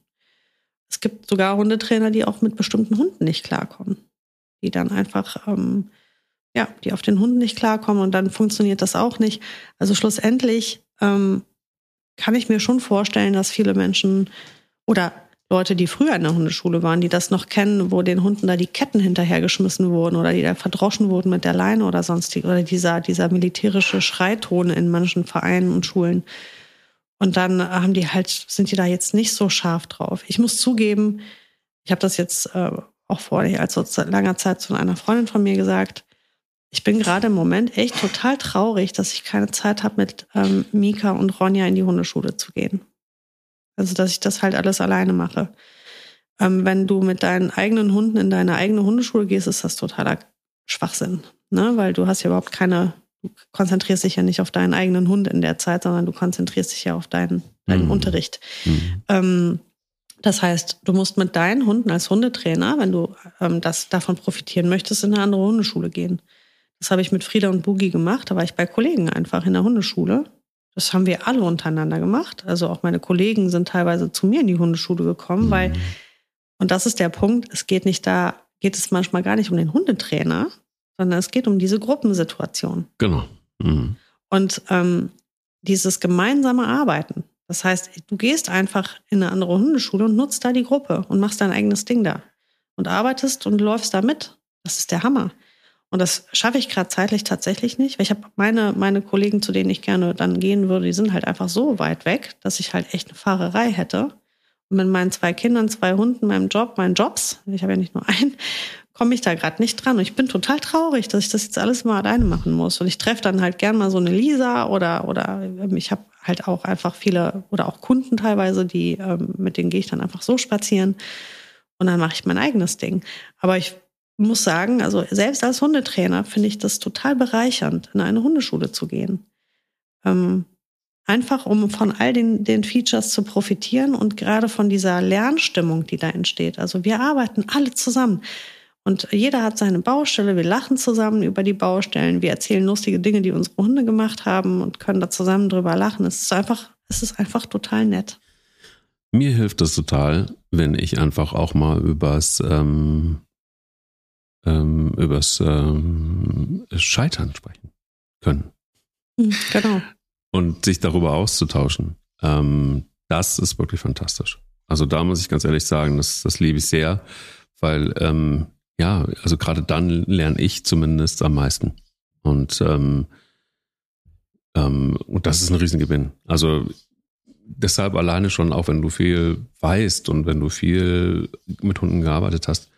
Es gibt sogar Hundetrainer, die auch mit bestimmten Hunden nicht klarkommen, die dann einfach ähm, ja, die auf den Hunden nicht klarkommen und dann funktioniert das auch nicht. Also schlussendlich ähm, kann ich mir schon vorstellen, dass viele Menschen oder Leute, die früher in der Hundeschule waren, die das noch kennen, wo den Hunden da die Ketten hinterhergeschmissen wurden oder die da verdroschen wurden mit der Leine oder sonstig oder dieser, dieser militärische Schreiton in manchen Vereinen und Schulen. Und dann haben die halt, sind die da jetzt nicht so scharf drauf. Ich muss zugeben, ich habe das jetzt äh, auch vor allzu langer Zeit zu einer Freundin von mir gesagt. Ich bin gerade im Moment echt total traurig, dass ich keine Zeit habe, mit ähm, Mika und Ronja in die Hundeschule zu gehen. Also, dass ich das halt alles alleine mache. Ähm, wenn du mit deinen eigenen Hunden in deine eigene Hundeschule gehst, ist das totaler Schwachsinn. Ne? Weil du hast ja überhaupt keine, du konzentrierst dich ja nicht auf deinen eigenen Hund in der Zeit, sondern du konzentrierst dich ja auf deinen, deinen mhm. Unterricht. Mhm. Ähm, das heißt, du musst mit deinen Hunden als Hundetrainer, wenn du ähm, das davon profitieren möchtest, in eine andere Hundeschule gehen. Das habe ich mit Frieda und Boogie gemacht. Da war ich bei Kollegen einfach in der Hundeschule das haben wir alle untereinander gemacht. Also auch meine Kollegen sind teilweise zu mir in die Hundeschule gekommen, mhm. weil, und das ist der Punkt, es geht nicht da, geht es manchmal gar nicht um den Hundetrainer, sondern es geht um diese Gruppensituation. Genau. Mhm. Und ähm, dieses gemeinsame Arbeiten. Das heißt, du gehst einfach in eine andere Hundeschule und nutzt da die Gruppe und machst dein eigenes Ding da. Und arbeitest und läufst da mit. Das ist der Hammer. Und das schaffe ich gerade zeitlich tatsächlich nicht, weil ich habe meine, meine Kollegen, zu denen ich gerne dann gehen würde, die sind halt einfach so weit weg, dass ich halt echt eine Fahrerei hätte. Und mit meinen zwei Kindern, zwei Hunden, meinem Job, meinen Jobs, ich habe ja nicht nur einen, komme ich da gerade nicht dran. Und ich bin total traurig, dass ich das jetzt alles mal alleine machen muss. Und ich treffe dann halt gern mal so eine Lisa oder, oder ähm, ich habe halt auch einfach viele oder auch Kunden teilweise, die, ähm, mit denen gehe ich dann einfach so spazieren. Und dann mache ich mein eigenes Ding. Aber ich muss sagen, also selbst als Hundetrainer finde ich das total bereichernd, in eine Hundeschule zu gehen. Ähm, einfach um von all den, den Features zu profitieren und gerade von dieser Lernstimmung, die da entsteht. Also wir arbeiten alle zusammen. Und jeder hat seine Baustelle, wir lachen zusammen über die Baustellen, wir erzählen lustige Dinge, die unsere Hunde gemacht haben und können da zusammen drüber lachen. Es ist einfach, es ist einfach total nett. Mir hilft es total, wenn ich einfach auch mal übers ähm, ähm, übers ähm, Scheitern sprechen können. Hm, genau. Und sich darüber auszutauschen. Ähm, das ist wirklich fantastisch. Also da muss ich ganz ehrlich sagen, das, das liebe ich sehr, weil ähm, ja, also gerade dann lerne ich zumindest am meisten. Und, ähm, ähm, und das ist ein Riesengewinn. Also deshalb alleine schon, auch wenn du viel weißt und wenn du viel mit Hunden gearbeitet hast,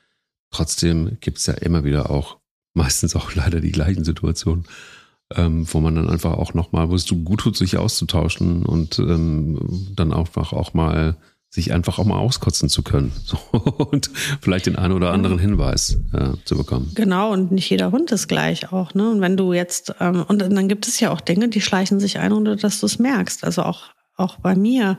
trotzdem gibt es ja immer wieder auch, <laughs> meistens auch leider die gleichen Situationen, ähm, wo man dann einfach auch nochmal, wo es so gut tut, sich auszutauschen und ähm, dann einfach auch mal sich einfach auch mal auskotzen zu können <laughs> so, und vielleicht den einen oder anderen Hinweis äh, zu bekommen. Genau, und nicht jeder Hund ist gleich auch. Ne? Und wenn du jetzt, ähm, und dann gibt es ja auch Dinge, die schleichen sich ein, ohne dass du es merkst. Also auch, auch bei mir.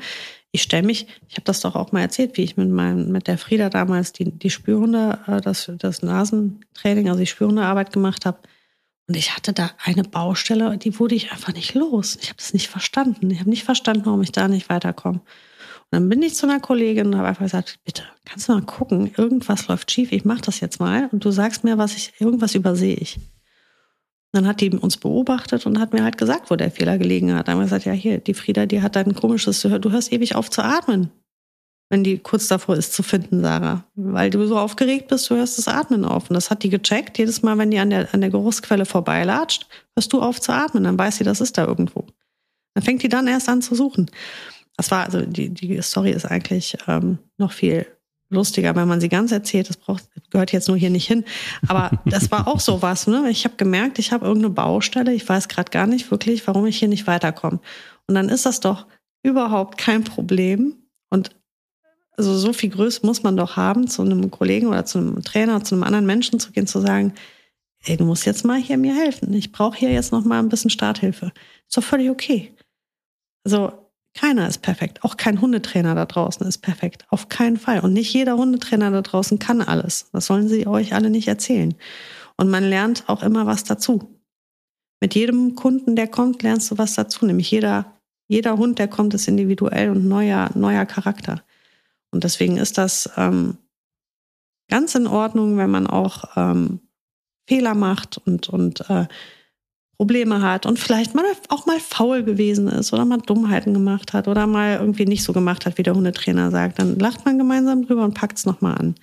Ich stelle mich, ich habe das doch auch mal erzählt, wie ich mit meinem, mit der Frieda damals die, die Spürhunde, äh, das, das Nasentraining, also die Spürhundearbeit gemacht habe. Und ich hatte da eine Baustelle, die wurde ich einfach nicht los. Ich habe das nicht verstanden. Ich habe nicht verstanden, warum ich da nicht weiterkomme. Und dann bin ich zu einer Kollegin und habe einfach gesagt, bitte, kannst du mal gucken, irgendwas läuft schief, ich mache das jetzt mal und du sagst mir, was ich, irgendwas übersehe ich. Dann hat die uns beobachtet und hat mir halt gesagt, wo der Fehler gelegen hat. Dann haben wir gesagt, ja hier, die Frieda, die hat ein komisches, du hörst ewig auf zu atmen, wenn die kurz davor ist zu finden, Sarah. Weil du so aufgeregt bist, du hörst das Atmen auf. Und das hat die gecheckt. Jedes Mal, wenn die an der, an der Geruchsquelle vorbeilatscht, hörst du auf zu atmen. Dann weiß sie, das ist da irgendwo. Dann fängt die dann erst an zu suchen. Das war, also die, die Story ist eigentlich ähm, noch viel lustiger, wenn man sie ganz erzählt. Das braucht, gehört jetzt nur hier nicht hin. Aber das war auch so was. Ne? Ich habe gemerkt, ich habe irgendeine Baustelle. Ich weiß gerade gar nicht wirklich, warum ich hier nicht weiterkomme. Und dann ist das doch überhaupt kein Problem. Und also so viel Größe muss man doch haben, zu einem Kollegen oder zu einem Trainer, zu einem anderen Menschen zu gehen, zu sagen, ey, du musst jetzt mal hier mir helfen. Ich brauche hier jetzt noch mal ein bisschen Starthilfe. Ist doch völlig okay. Also keiner ist perfekt. Auch kein Hundetrainer da draußen ist perfekt. Auf keinen Fall. Und nicht jeder Hundetrainer da draußen kann alles. Das sollen sie euch alle nicht erzählen. Und man lernt auch immer was dazu. Mit jedem Kunden, der kommt, lernst du was dazu. Nämlich jeder, jeder Hund, der kommt, ist individuell und neuer, neuer Charakter. Und deswegen ist das ähm, ganz in Ordnung, wenn man auch ähm, Fehler macht und, und äh, Probleme hat und vielleicht mal auch mal faul gewesen ist oder mal Dummheiten gemacht hat oder mal irgendwie nicht so gemacht hat, wie der Hundetrainer sagt, dann lacht man gemeinsam drüber und packt es nochmal an.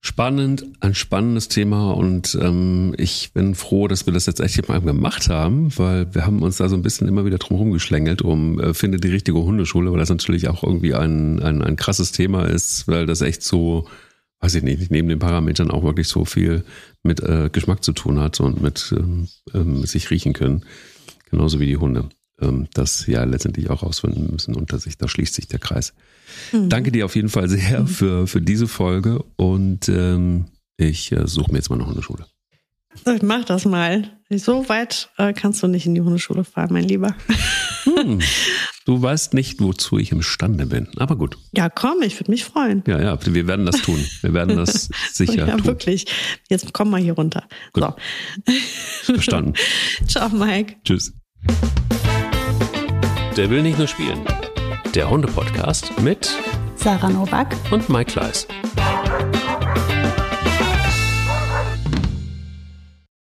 Spannend, ein spannendes Thema und ähm, ich bin froh, dass wir das jetzt echt mal gemacht haben, weil wir haben uns da so ein bisschen immer wieder drum rumgeschlängelt, um äh, finde die richtige Hundeschule, weil das natürlich auch irgendwie ein, ein, ein krasses Thema ist, weil das echt so weiß ich nicht, neben den Parametern auch wirklich so viel mit äh, Geschmack zu tun hat und mit ähm, ähm, sich riechen können. Genauso wie die Hunde. Ähm, das ja letztendlich auch rausfinden müssen unter sich. Da schließt sich der Kreis. Mhm. Danke dir auf jeden Fall sehr mhm. für, für diese Folge und ähm, ich äh, suche mir jetzt mal eine Hundeschule. Ich mach das mal. So weit äh, kannst du nicht in die Hundeschule fahren, mein Lieber. Hm. <laughs> Du weißt nicht, wozu ich imstande bin. Aber gut. Ja, komm, ich würde mich freuen. Ja, ja, wir werden das tun. Wir werden das <laughs> sicher ja, tun. Ja, wirklich. Jetzt komm mal hier runter. Gut. So. Verstanden. <laughs> Ciao, Mike. Tschüss. Der will nicht nur spielen. Der Hunde-Podcast mit Sarah Novak und Mike Kleiss.